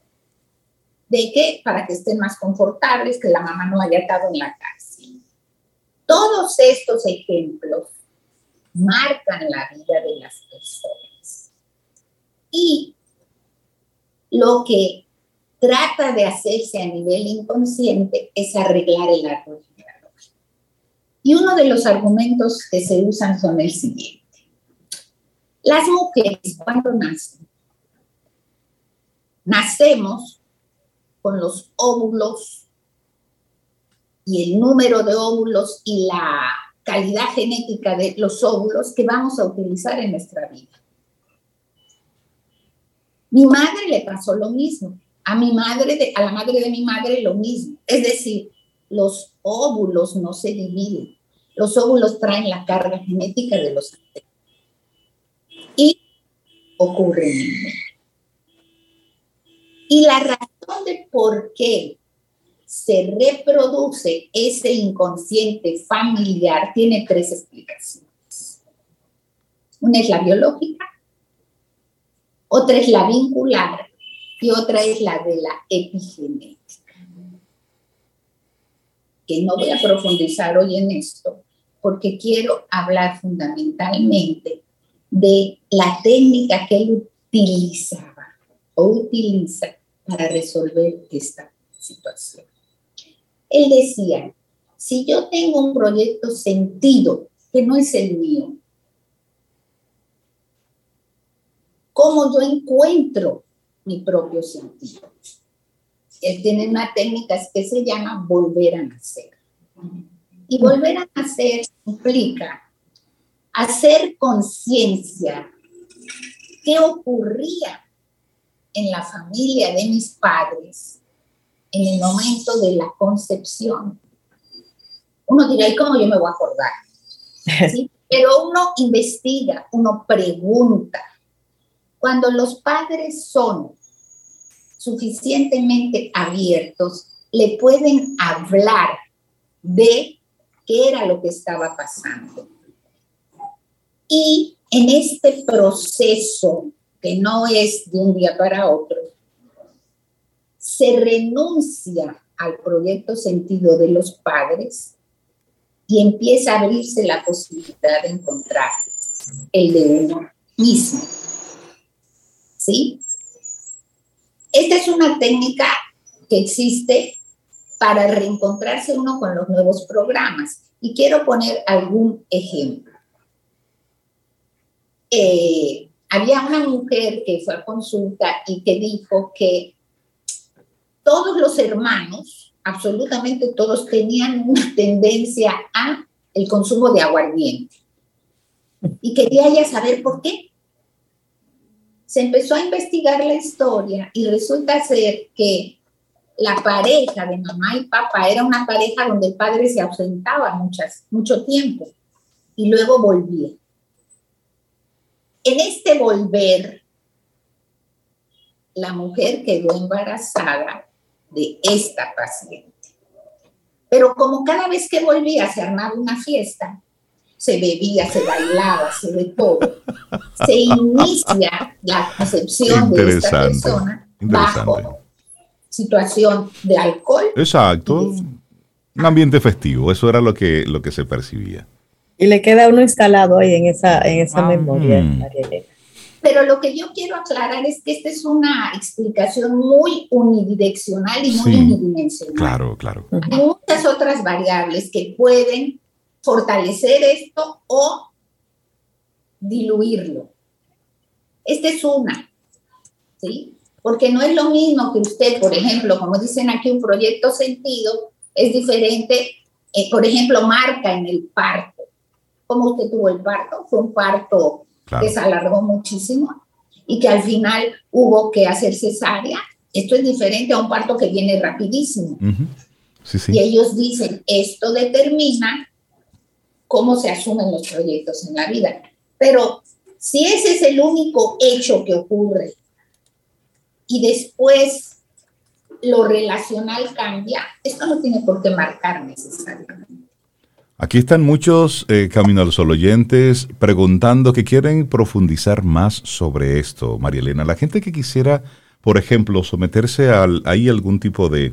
de que para que estén más confortables, que la mamá no haya estado en la cárcel. Todos estos ejemplos marcan la vida de las personas. Y lo que trata de hacerse a nivel inconsciente es arreglar el árbol y uno de los argumentos que se usan son el siguiente. Las mujeres cuando nacen, nacemos con los óvulos y el número de óvulos y la calidad genética de los óvulos que vamos a utilizar en nuestra vida. Mi madre le pasó lo mismo, a mi madre, a la madre de mi madre lo mismo. Es decir, los óvulos no se dividen. Los óvulos traen la carga genética de los y ocurre Y la razón de por qué se reproduce ese inconsciente familiar tiene tres explicaciones. Una es la biológica, otra es la vincular y otra es la de la epigenética. Que no voy a profundizar hoy en esto, porque quiero hablar fundamentalmente de la técnica que él utilizaba o utiliza para resolver esta situación. Él decía, si yo tengo un proyecto sentido que no es el mío, ¿cómo yo encuentro mi propio sentido? Él tiene una técnica que se llama volver a nacer. Y volver a nacer implica hacer conciencia qué ocurría en la familia de mis padres en el momento de la concepción. Uno dirá, ¿y cómo yo me voy a acordar? Pero uno investiga, uno pregunta. Cuando los padres son suficientemente abiertos, le pueden hablar de qué era lo que estaba pasando. Y en este proceso, que no es de un día para otro, se renuncia al proyecto sentido de los padres y empieza a abrirse la posibilidad de encontrar el de uno mismo. ¿Sí? Esta es una técnica que existe para reencontrarse uno con los nuevos programas. Y quiero poner algún ejemplo. Eh, había una mujer que fue a consulta y que dijo que todos los hermanos, absolutamente todos, tenían una tendencia a el consumo de aguardiente. Y quería ella saber por qué se empezó a investigar la historia y resulta ser que la pareja de mamá y papá era una pareja donde el padre se ausentaba muchas, mucho tiempo y luego volvía. En este volver, la mujer quedó embarazada de esta paciente. Pero como cada vez que volvía se armaba una fiesta, se bebía, se bailaba, se de todo. Se inicia la concepción de esta persona bajo situación de alcohol. Exacto. Un ambiente festivo, eso era lo que, lo que se percibía. Y le queda uno instalado ahí en esa, en esa ah, memoria, mm. Pero lo que yo quiero aclarar es que esta es una explicación muy unidireccional y muy unidimensional. Claro, claro. Hay muchas otras variables que pueden fortalecer esto o diluirlo. Esta es una, ¿sí? Porque no es lo mismo que usted, por ejemplo, como dicen aquí, un proyecto sentido es diferente, eh, por ejemplo, marca en el parto. ¿Cómo usted tuvo el parto? Fue un parto que se alargó muchísimo y que al final hubo que hacer cesárea. Esto es diferente a un parto que viene rapidísimo. Y ellos dicen, esto determina cómo se asumen los proyectos en la vida. Pero si ese es el único hecho que ocurre y después lo relacional cambia, esto no tiene por qué marcar necesariamente. Aquí están muchos eh, Camino al Sol oyentes preguntando que quieren profundizar más sobre esto, María Elena. La gente que quisiera, por ejemplo, someterse a ahí algún tipo de,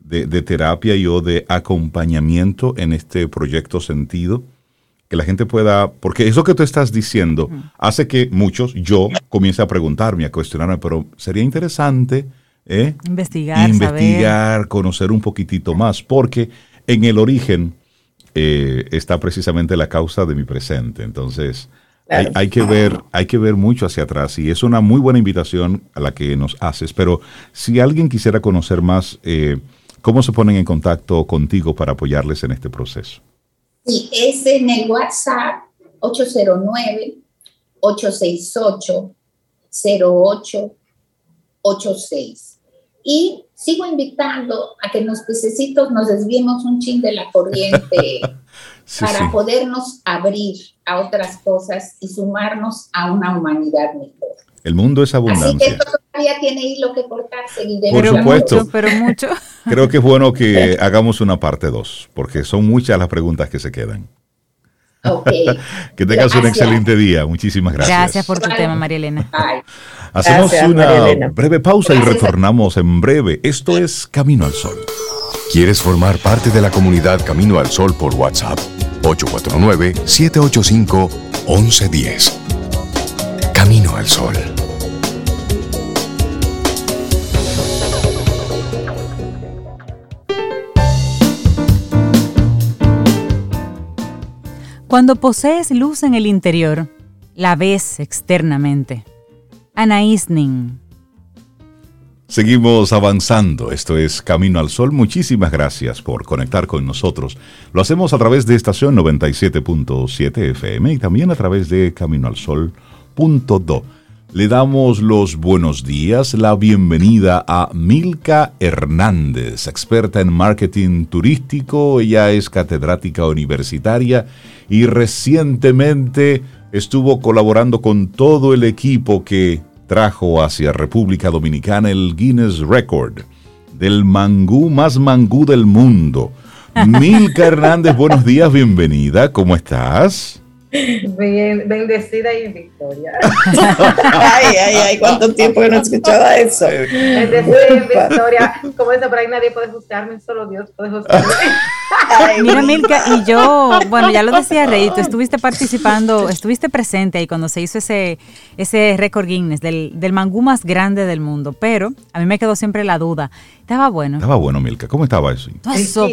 de, terapia o de acompañamiento en este proyecto sentido, que la gente pueda, porque eso que tú estás diciendo hace que muchos, yo, comience a preguntarme, a cuestionarme, pero sería interesante ¿eh? investigar, investigar conocer un poquitito más, porque en el origen eh, está precisamente la causa de mi presente. Entonces, hay, que ver, hay que ver mucho hacia atrás y es una muy buena invitación a la que nos haces. Pero si alguien quisiera conocer más, eh, ¿cómo se ponen en contacto contigo para apoyarles en este proceso? Sí, es en el WhatsApp 809-868-0886. Y sigo invitando a que los pececitos nos desviemos un chin de la corriente para podernos abrir a otras cosas y sumarnos a una humanidad mejor. El mundo es abundancia. Así que esto todavía tiene hilo que cortarse. Por supuesto. pero mucho. Creo que es bueno que hagamos una parte dos, porque son muchas las preguntas que se quedan. que tengas un excelente día. Muchísimas gracias. Gracias por tu tema, María Elena. Hacemos una breve pausa y retornamos en breve. Esto es Camino al Sol. ¿Quieres formar parte de la comunidad Camino al Sol por WhatsApp? 849-785-1110. Camino al Sol. Cuando posees luz en el interior, la ves externamente. Ana Isning. Seguimos avanzando. Esto es Camino al Sol. Muchísimas gracias por conectar con nosotros. Lo hacemos a través de estación 97.7 FM y también a través de caminoalsol.do. Le damos los buenos días, la bienvenida a Milka Hernández, experta en marketing turístico. Ella es catedrática universitaria y recientemente estuvo colaborando con todo el equipo que trajo hacia República Dominicana el Guinness Record del mangú más mangú del mundo. Milka Hernández, buenos días, bienvenida, ¿cómo estás? Bien, bendecida y victoria. ay, ay, ay, cuánto tiempo que no escuchaba eso. Bendecida y victoria. Como dice por ahí, nadie puede juzgarme, solo Dios puede juzgarme. Mira, Milka, y yo, bueno, ya lo decía Rey, tú estuviste participando, estuviste presente ahí cuando se hizo ese, ese récord Guinness del, del mangú más grande del mundo, pero a mí me quedó siempre la duda. Estaba bueno. Estaba bueno, Milka. ¿Cómo estaba eso?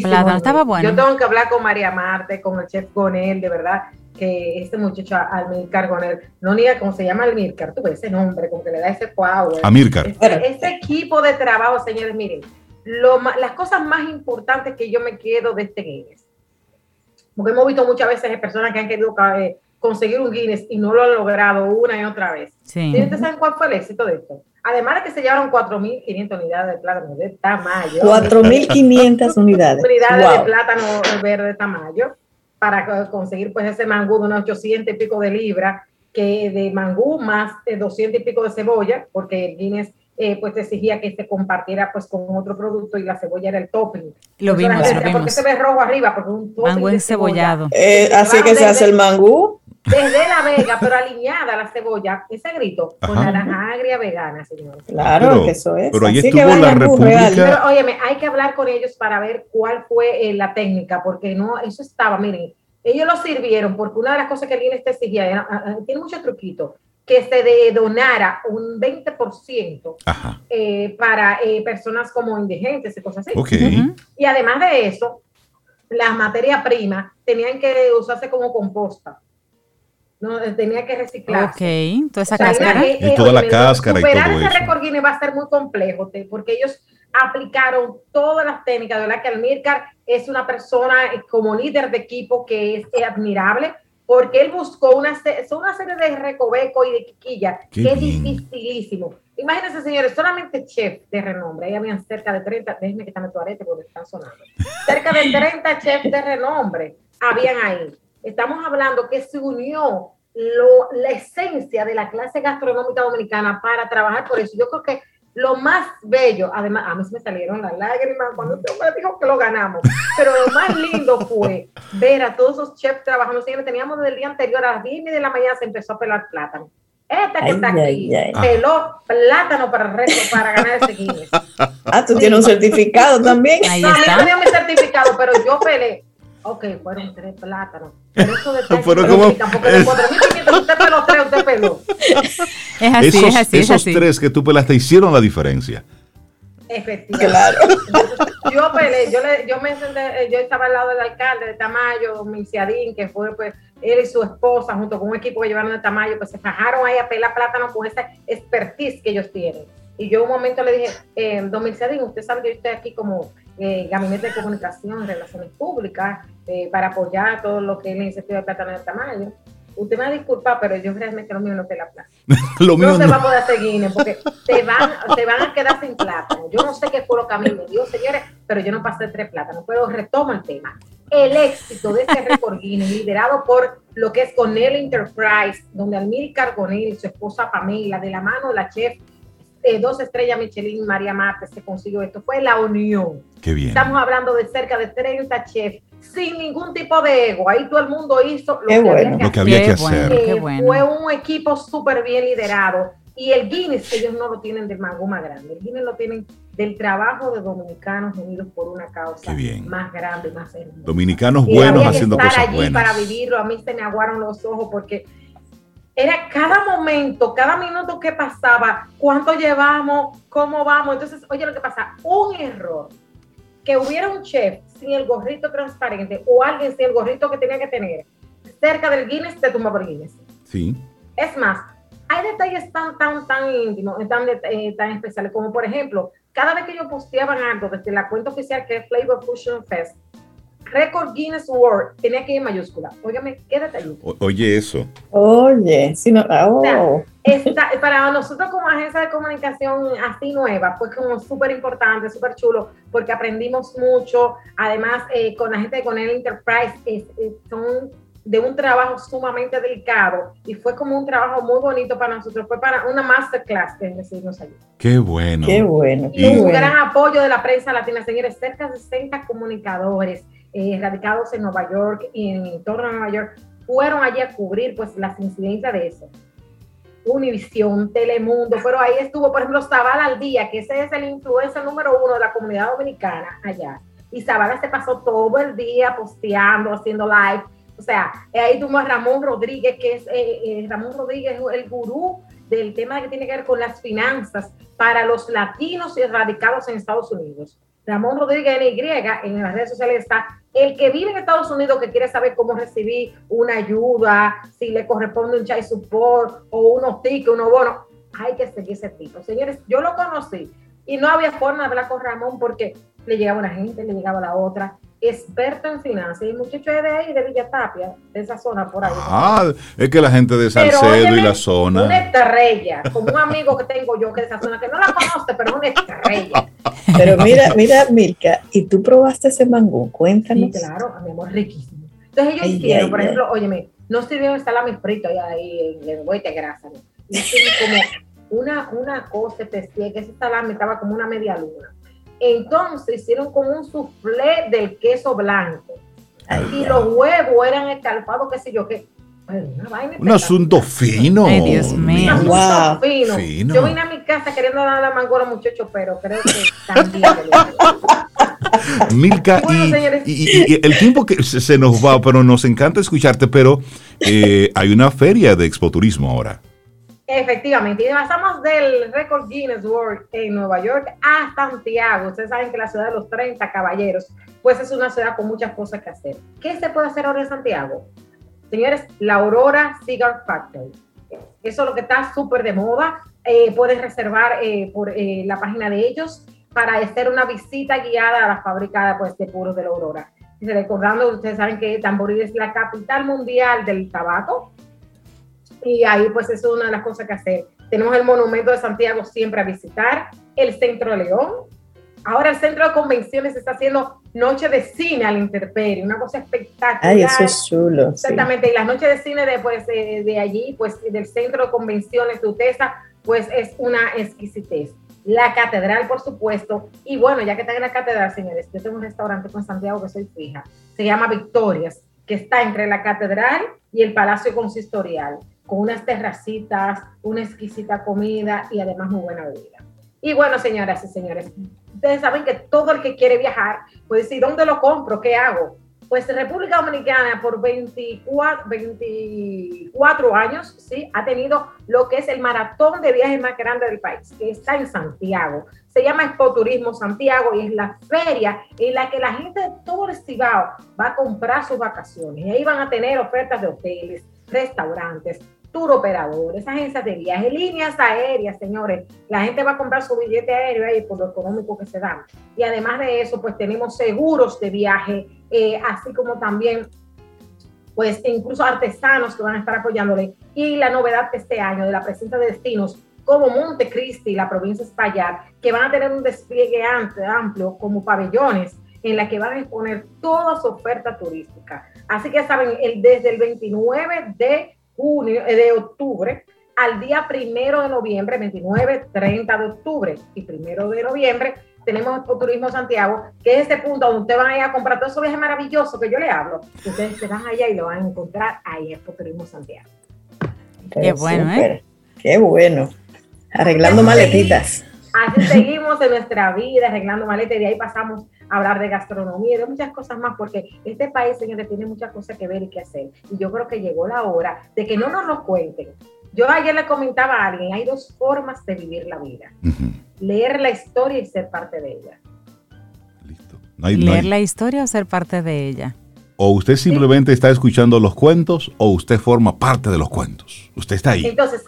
Plátano, estaba bueno. Yo tengo que hablar con María Marte, con el chef Gonel, de verdad que este muchacho Almircar Gonel, no niega cómo se llama Almircar, tú ves ese nombre, como que le da ese power. Amilcar. Este, este, equipo de trabajo, señores, miren, lo, las cosas más importantes que yo me quedo de este Guinness, porque hemos visto muchas veces personas que han querido eh, conseguir un Guinness y no lo han logrado una y otra vez. Sí. ¿Ustedes saben cuál fue el éxito de esto? Además de que se llevaron 4.500 unidades de plátano de tamaño. 4.500 unidades. Unidades de plátano verde de tamaño para conseguir pues ese mangú de unos 800 y pico de libras, que de mangú más de 200 y pico de cebolla, porque el Guinness eh, pues exigía que se compartiera pues con otro producto y la cebolla era el topping. Lo vimos, lo vimos. ¿Por qué se ve rojo arriba? Porque un mangú encebollado. Eh, así que se hace el mangú. Desde la vega, pero alineada la cebolla, ese grito, con naranja agria vegana, señor. Claro, que eso es. Pero ahí estuvo la República. Pero óyeme, hay que hablar con ellos para ver cuál fue eh, la técnica, porque no, eso estaba, miren, ellos lo sirvieron, porque una de las cosas que alguien te exigía, tiene mucho truquito, que se donara un 20% eh, para eh, personas como indigentes y cosas así. Y además de eso, las materias primas tenían que usarse como composta. No, tenía que reciclarse. Ok, toda esa cáscara. y toda la cáscara y todo ese récord Guinness va a ser muy complejo, porque ellos aplicaron todas las técnicas, de verdad que Almircar es una persona como líder de equipo que es admirable, porque él buscó una, una serie de recoveco y de quiquilla que es dificilísimo. Imagínense, señores, solamente chef de renombre, ahí habían cerca de 30, déjenme quitarme tu arete porque están sonando, cerca de 30 chefs de renombre habían ahí. Estamos hablando que se unió lo, la esencia de la clase gastronómica dominicana para trabajar por eso. Yo creo que lo más bello, además, a mí se me salieron las lágrimas cuando este hombre dijo que lo ganamos, pero lo más lindo fue ver a todos esos chefs trabajando. Teníamos desde el día anterior a las 10 de la mañana se empezó a pelar plátano. Esta que está aquí peló plátano para el resto, para ganar ese Guinness. Ah, tú tienes un certificado también. Ahí no, está. a mí tenía mi certificado, pero yo pelé. Ok, fueron tres plátanos. Pero eso de Fueron como. Tampoco es... usted peló tres, usted peló. Es así, esos, es así. Esos es así. tres que tú pelaste hicieron la diferencia. Efectivamente. Claro. Yo peleé, yo, le, yo me senté, yo estaba al lado del alcalde de Tamayo, Minciadín, que fue pues él y su esposa, junto con un equipo que llevaron de Tamayo, pues se fajaron ahí a pelar plátano con esa expertise que ellos tienen. Y yo un momento le dije, eh, don Minciadín, usted sabe que yo estoy aquí como eh, gabinete de comunicación, relaciones públicas, eh, para apoyar todo lo que es la iniciativa de Plátano de Tamayo. Usted me va a disculpar, pero yo realmente lo mío no te la plaza. lo no se va a poder seguir, porque se van, se van a quedar sin plátano. Yo no sé qué fue lo que a mí me dio, señores, pero yo no pasé tres plátanos. Pero retomo el tema. El éxito de este récord Guinness, liderado por lo que es Conel Enterprise, donde Almir Cargonel y su esposa Pamela, de la mano de la chef eh, dos estrellas Michelin, María Marte, se consiguió esto. Fue la unión. Qué bien. Estamos hablando de cerca de 30 chefs sin ningún tipo de ego. Ahí todo el mundo hizo lo, que, había que lo que, había que, hacer. Eh, fue un equipo súper bien liderado. Y el Guinness, ellos no lo tienen del mago más grande. El Guinness lo tienen del trabajo de dominicanos unidos por una causa más grande, más hermosa. Dominicanos buenos haciendo cosas allí buenas. para vivirlo. A mí se me aguaron los ojos porque era cada momento, cada minuto que pasaba, cuánto llevamos, cómo vamos. Entonces, oye, lo que pasa, un error, que hubiera un chef sin el gorrito transparente o alguien sin el gorrito que tenía que tener cerca del Guinness, te tumba por Guinness. Sí. Es más, hay detalles tan, tan, tan íntimos, tan, eh, tan especiales, como por ejemplo, cada vez que yo posteaba algo desde la cuenta oficial que es Flavor Fusion Fest, Record Guinness World tenía que ir en mayúscula. Óigame, qué detallito. oye, eso. Oye, si no, oh. para nosotros como agencia de comunicación así nueva, fue como súper importante, súper chulo, porque aprendimos mucho. Además, eh, con la gente de Conel Enterprise, son de un trabajo sumamente delicado y fue como un trabajo muy bonito para nosotros. Fue para una masterclass que decidimos allí. Qué bueno. Qué bueno. Y un gran apoyo de la prensa latina, señores, cerca de 60 comunicadores eh, radicados en Nueva York y en el entorno Nueva York, fueron allí a cubrir pues las incidencias de eso. Univisión, Telemundo, pero ahí estuvo, por ejemplo, Zavala al día, que ese es el influencer número uno de la comunidad dominicana allá. Y Zavala se pasó todo el día posteando, haciendo live. O sea, ahí tuvo a Ramón Rodríguez, que es eh, eh, Ramón Rodríguez, el gurú del tema que tiene que ver con las finanzas para los latinos y radicados en Estados Unidos. Ramón Rodríguez NY en las redes sociales está el que vive en Estados Unidos que quiere saber cómo recibir una ayuda, si le corresponde un chai support o unos tickets, unos bonos, hay que seguir ese tipo. Señores, yo lo conocí y no había forma de hablar con Ramón porque le llegaba una gente, le llegaba la otra experto en finanzas. Y el muchacho es de ahí, de Villa Tapia, de esa zona por ahí. Ah, es que la gente de Salcedo y la zona. Una estrella, como un amigo que tengo yo que de esa zona, que no la conoce, pero es una estrella. Pero mira, mira, Milka, ¿y tú probaste ese mangú? Cuéntanos. Sí, claro, a mi amor, riquísimo. Entonces ellos hicieron, por ejemplo, óyeme, no sirvieron el salami frito ahí, ahí en el de grasa, ¿no? Hicieron como una, una cosa especial, que ese salami estaba como una media luna entonces hicieron como un soufflé del queso blanco. y los huevos eran escalpados, qué sé yo, qué. un asunto fino. Ay, Dios mío. Un asunto fino. Yo vine a mi casa queriendo dar la mango a los muchachos, pero creo que también. Milka, y, el tiempo que se nos va, pero nos encanta escucharte, pero eh, hay una feria de expoturismo ahora. Efectivamente, y pasamos del récord Guinness World en Nueva York a Santiago. Ustedes saben que la ciudad de los 30 caballeros, pues es una ciudad con muchas cosas que hacer. ¿Qué se puede hacer ahora en Santiago? Señores, la Aurora Cigar Factory. Eso es lo que está súper de moda. Eh, puedes reservar eh, por eh, la página de ellos para hacer una visita guiada a la fábrica pues, de puros de la Aurora. Y recordando, ustedes saben que Tamboril es la capital mundial del tabaco y ahí pues eso es una de las cosas que hacer. Tenemos el Monumento de Santiago siempre a visitar, el Centro León. Ahora el Centro de Convenciones está haciendo noche de cine al Interperio, una cosa espectacular. Ay, eso es chulo. Exactamente, y las noches de cine de, pues, de allí, pues del Centro de Convenciones de UTESA, pues es una exquisitez. La catedral, por supuesto, y bueno, ya que están en la catedral, señores, yo tengo un restaurante con Santiago que soy fija, se llama Victorias, que está entre la catedral y el Palacio Consistorial con unas terracitas, una exquisita comida y además muy buena bebida. Y bueno, señoras y señores, ustedes saben que todo el que quiere viajar puede decir, ¿dónde lo compro? ¿Qué hago? Pues República Dominicana por 24, 24 años ¿sí? ha tenido lo que es el maratón de viajes más grande del país, que está en Santiago. Se llama Expo Turismo Santiago y es la feria en la que la gente de todo el Cibao va a comprar sus vacaciones. Y ahí van a tener ofertas de hoteles, restaurantes, tour operadores, agencias de viaje, líneas aéreas, señores. La gente va a comprar su billete aéreo ahí por lo económico que se da. Y además de eso, pues tenemos seguros de viaje, eh, así como también, pues incluso artesanos que van a estar apoyándole. Y la novedad de este año de la presencia de destinos como Montecristi, la provincia Espaillat, que van a tener un despliegue amplio como pabellones en la que van a exponer toda su oferta turística. Así que saben, el, desde el 29 de junio, eh, de octubre al día primero de noviembre, 29, 30 de octubre y primero de noviembre, tenemos Turismo Santiago, que es ese punto donde ustedes van a ir a comprar todo esos viajes maravillosos que yo le hablo. Ustedes se van allá y lo van a encontrar ahí en Turismo Santiago. Qué bueno, ¿eh? Qué bueno. Arreglando maletitas. Así seguimos en nuestra vida, arreglando maletas y de ahí pasamos hablar de gastronomía y de muchas cosas más, porque este país, señores, tiene muchas cosas que ver y que hacer. Y yo creo que llegó la hora de que no nos lo cuenten. Yo ayer le comentaba a alguien, hay dos formas de vivir la vida. Leer la historia y ser parte de ella. Listo. Leer la historia o ser parte de ella. O usted simplemente está escuchando los cuentos o usted forma parte de los cuentos. Usted está ahí. Entonces,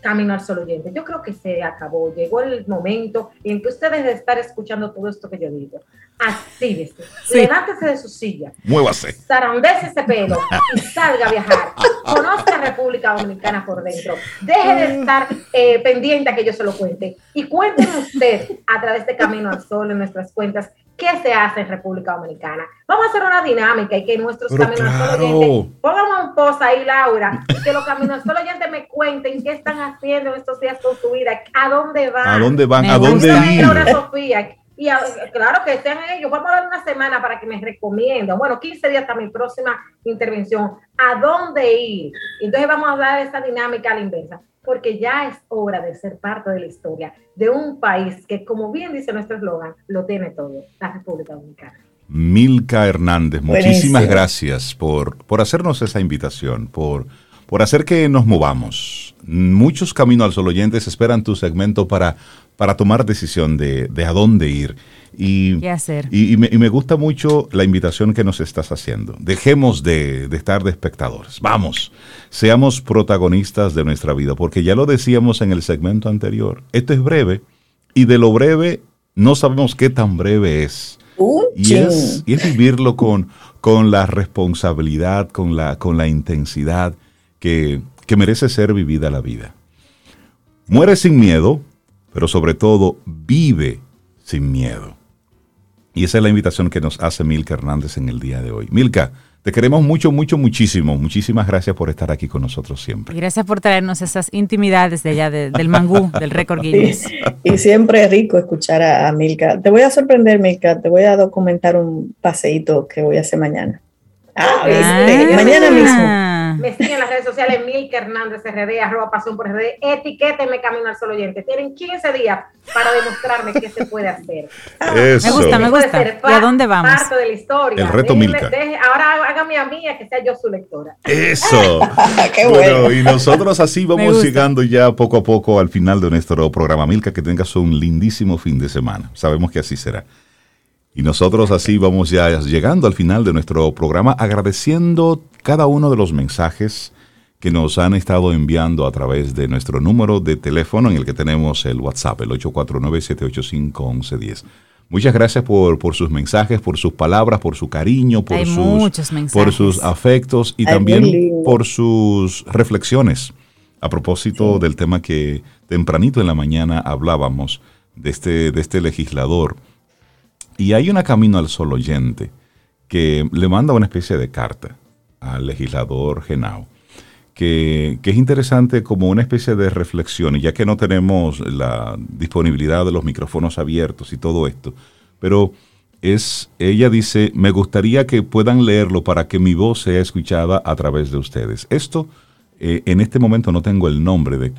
Camino al Sol Oyente. Yo creo que se acabó, llegó el momento en que ustedes de estar escuchando todo esto que yo digo, actívese, levántese de su silla, muévase, zarandece ese pelo y salga a viajar. Conozca a República Dominicana por dentro. Deje de estar eh, pendiente a que yo se lo cuente y cuéntenme usted a través de Camino al Sol en nuestras cuentas qué se hace en República Dominicana. Vamos a hacer una dinámica y que nuestros caminos oyentes, pongamos un post ahí, Laura, y que los caminos oyentes me cuenten qué están haciendo en estos días con su vida, a dónde van. A dónde van, a dónde ir. Sofía, y claro que estén ellos. Vamos a dar una semana para que me recomienden. Bueno, 15 días hasta mi próxima intervención. ¿A dónde ir? Entonces vamos a dar esa dinámica a la inversa porque ya es hora de ser parte de la historia de un país que, como bien dice nuestro eslogan, lo tiene todo, la República Dominicana. Milka Hernández, muchísimas gracias por, por hacernos esa invitación, por, por hacer que nos movamos. Muchos caminos al sol oyentes esperan tu segmento para, para tomar decisión de, de a dónde ir. Y, hacer? Y, me, gusta mucho la invitación que nos estás haciendo. Dejemos de, estar de espectadores. Vamos, seamos protagonistas de nuestra vida, porque ya lo decíamos en el segmento anterior. Esto es breve y de lo breve no sabemos qué tan breve es. y, es vivirlo con, con la responsabilidad, con la, con la intensidad que, que merece ser vivida la vida. Muere sin miedo, pero sobre todo vive sin miedo. Y esa es la invitación que nos hace Milka Hernández en el día de hoy. Milka, te queremos mucho, mucho, muchísimo. Muchísimas gracias por estar aquí con nosotros siempre. Y gracias por traernos esas intimidades de allá del mangú, del récord Guinness. Y, siempre es rico escuchar a, Milka. Te voy a sorprender, Milka. Te voy a documentar un paseíto que voy a hacer mañana. Ah, mañana mismo. Me siguen en las redes sociales, Milka Hernández RD, arroba pasión por RD, etiquéteme Camino al Sol Oyente. Tienen 15 días para demostrarme qué se puede hacer. Eso. Me gusta, me gusta. ¿Y a dónde vamos? Parte de la historia. El reto Milka. ahora hágame a mí, que sea yo su lectora. Eso. qué bueno. Y nosotros así vamos llegando ya poco a poco al final de nuestro programa. Milka, que tengas un lindísimo fin de semana. Sabemos que así será. Y nosotros así vamos ya llegando al final de nuestro programa agradeciendo cada uno de los mensajes que nos han estado enviando a través de nuestro número de teléfono en el que tenemos el WhatsApp, el 849-785-1110. Muchas gracias por, por, sus mensajes, por sus palabras, por su cariño, por, sus, por sus afectos y también por sus reflexiones. A propósito del tema que tempranito en la mañana hablábamos de este, de este legislador y hay una camino al sol oyente que le manda una especie de carta al legislador Genao, que, es interesante como una especie de reflexión, ya que no tenemos la disponibilidad de los micrófonos abiertos y todo esto, pero es, ella dice, me gustaría que puedan leerlo para que mi voz sea escuchada a través de ustedes. Esto, eh, en este momento no tengo el nombre de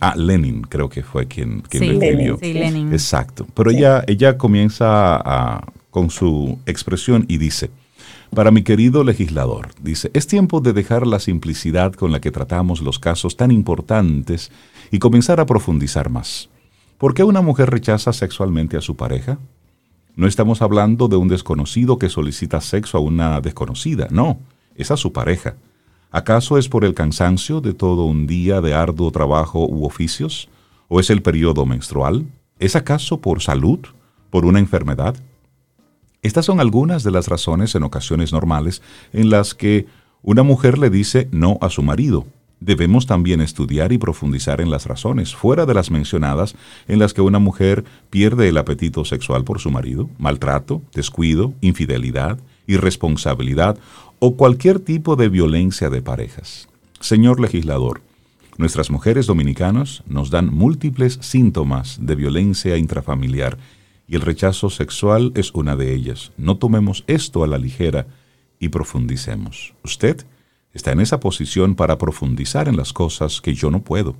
Ah, Lenin creo que fue quien, quien lo escribió. Sí, Lenin. Exacto. Pero ella, ella comienza con su expresión y dice, para mi querido legislador, dice, es tiempo de dejar la simplicidad con la que tratamos los casos tan importantes y comenzar a profundizar más. ¿Por qué una mujer rechaza sexualmente a su pareja? No estamos hablando de un desconocido que solicita sexo a una desconocida, no, es a su pareja. ¿Acaso es por el cansancio de todo un día de arduo trabajo u oficios? ¿O es el periodo menstrual? ¿Es acaso por salud? ¿Por una enfermedad? Estas son algunas de las razones en ocasiones normales en las que una mujer le dice no a su marido. Debemos también estudiar y profundizar en las razones, fuera de las mencionadas, en las que una mujer pierde el apetito sexual por su marido, maltrato, descuido, infidelidad, irresponsabilidad o cualquier tipo de violencia de parejas. Señor legislador, nuestras mujeres dominicanas nos dan múltiples síntomas de violencia intrafamiliar y el rechazo sexual es una de ellas. No tomemos esto a la ligera y profundicemos. Usted está en esa posición para profundizar en las cosas que yo no puedo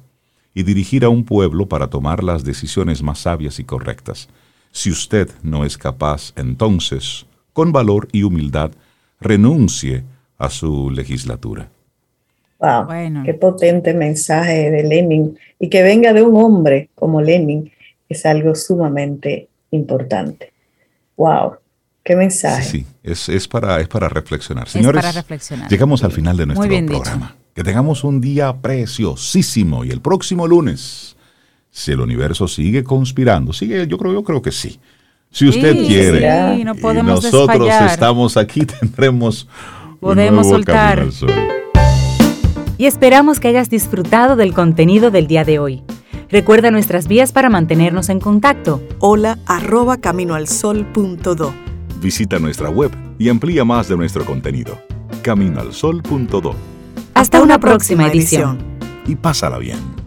y dirigir a un pueblo para tomar las decisiones más sabias y correctas. Si usted no es capaz, entonces, con valor y humildad, renuncie a su legislatura. Wow, qué potente mensaje de Lenin. Y que venga de un hombre como Lenin es algo sumamente importante. Wow, qué mensaje. Sí, sí. Es, para, es para reflexionar. Señores, para reflexionar. llegamos al final de nuestro programa. Que tengamos un día preciosísimo y el próximo lunes, si el universo sigue conspirando, sigue, yo creo, yo creo que sí si usted quiere, y nosotros estamos aquí, tendremos Podemos soltar. Y esperamos que hayas disfrutado del contenido del día de hoy. Recuerda nuestras vías para mantenernos en contacto. Hola arroba caminoalsol.do. Visita nuestra web y amplía más de nuestro contenido. Caminoalsol.do. Hasta, una, próxima, edición. Y pásala bien.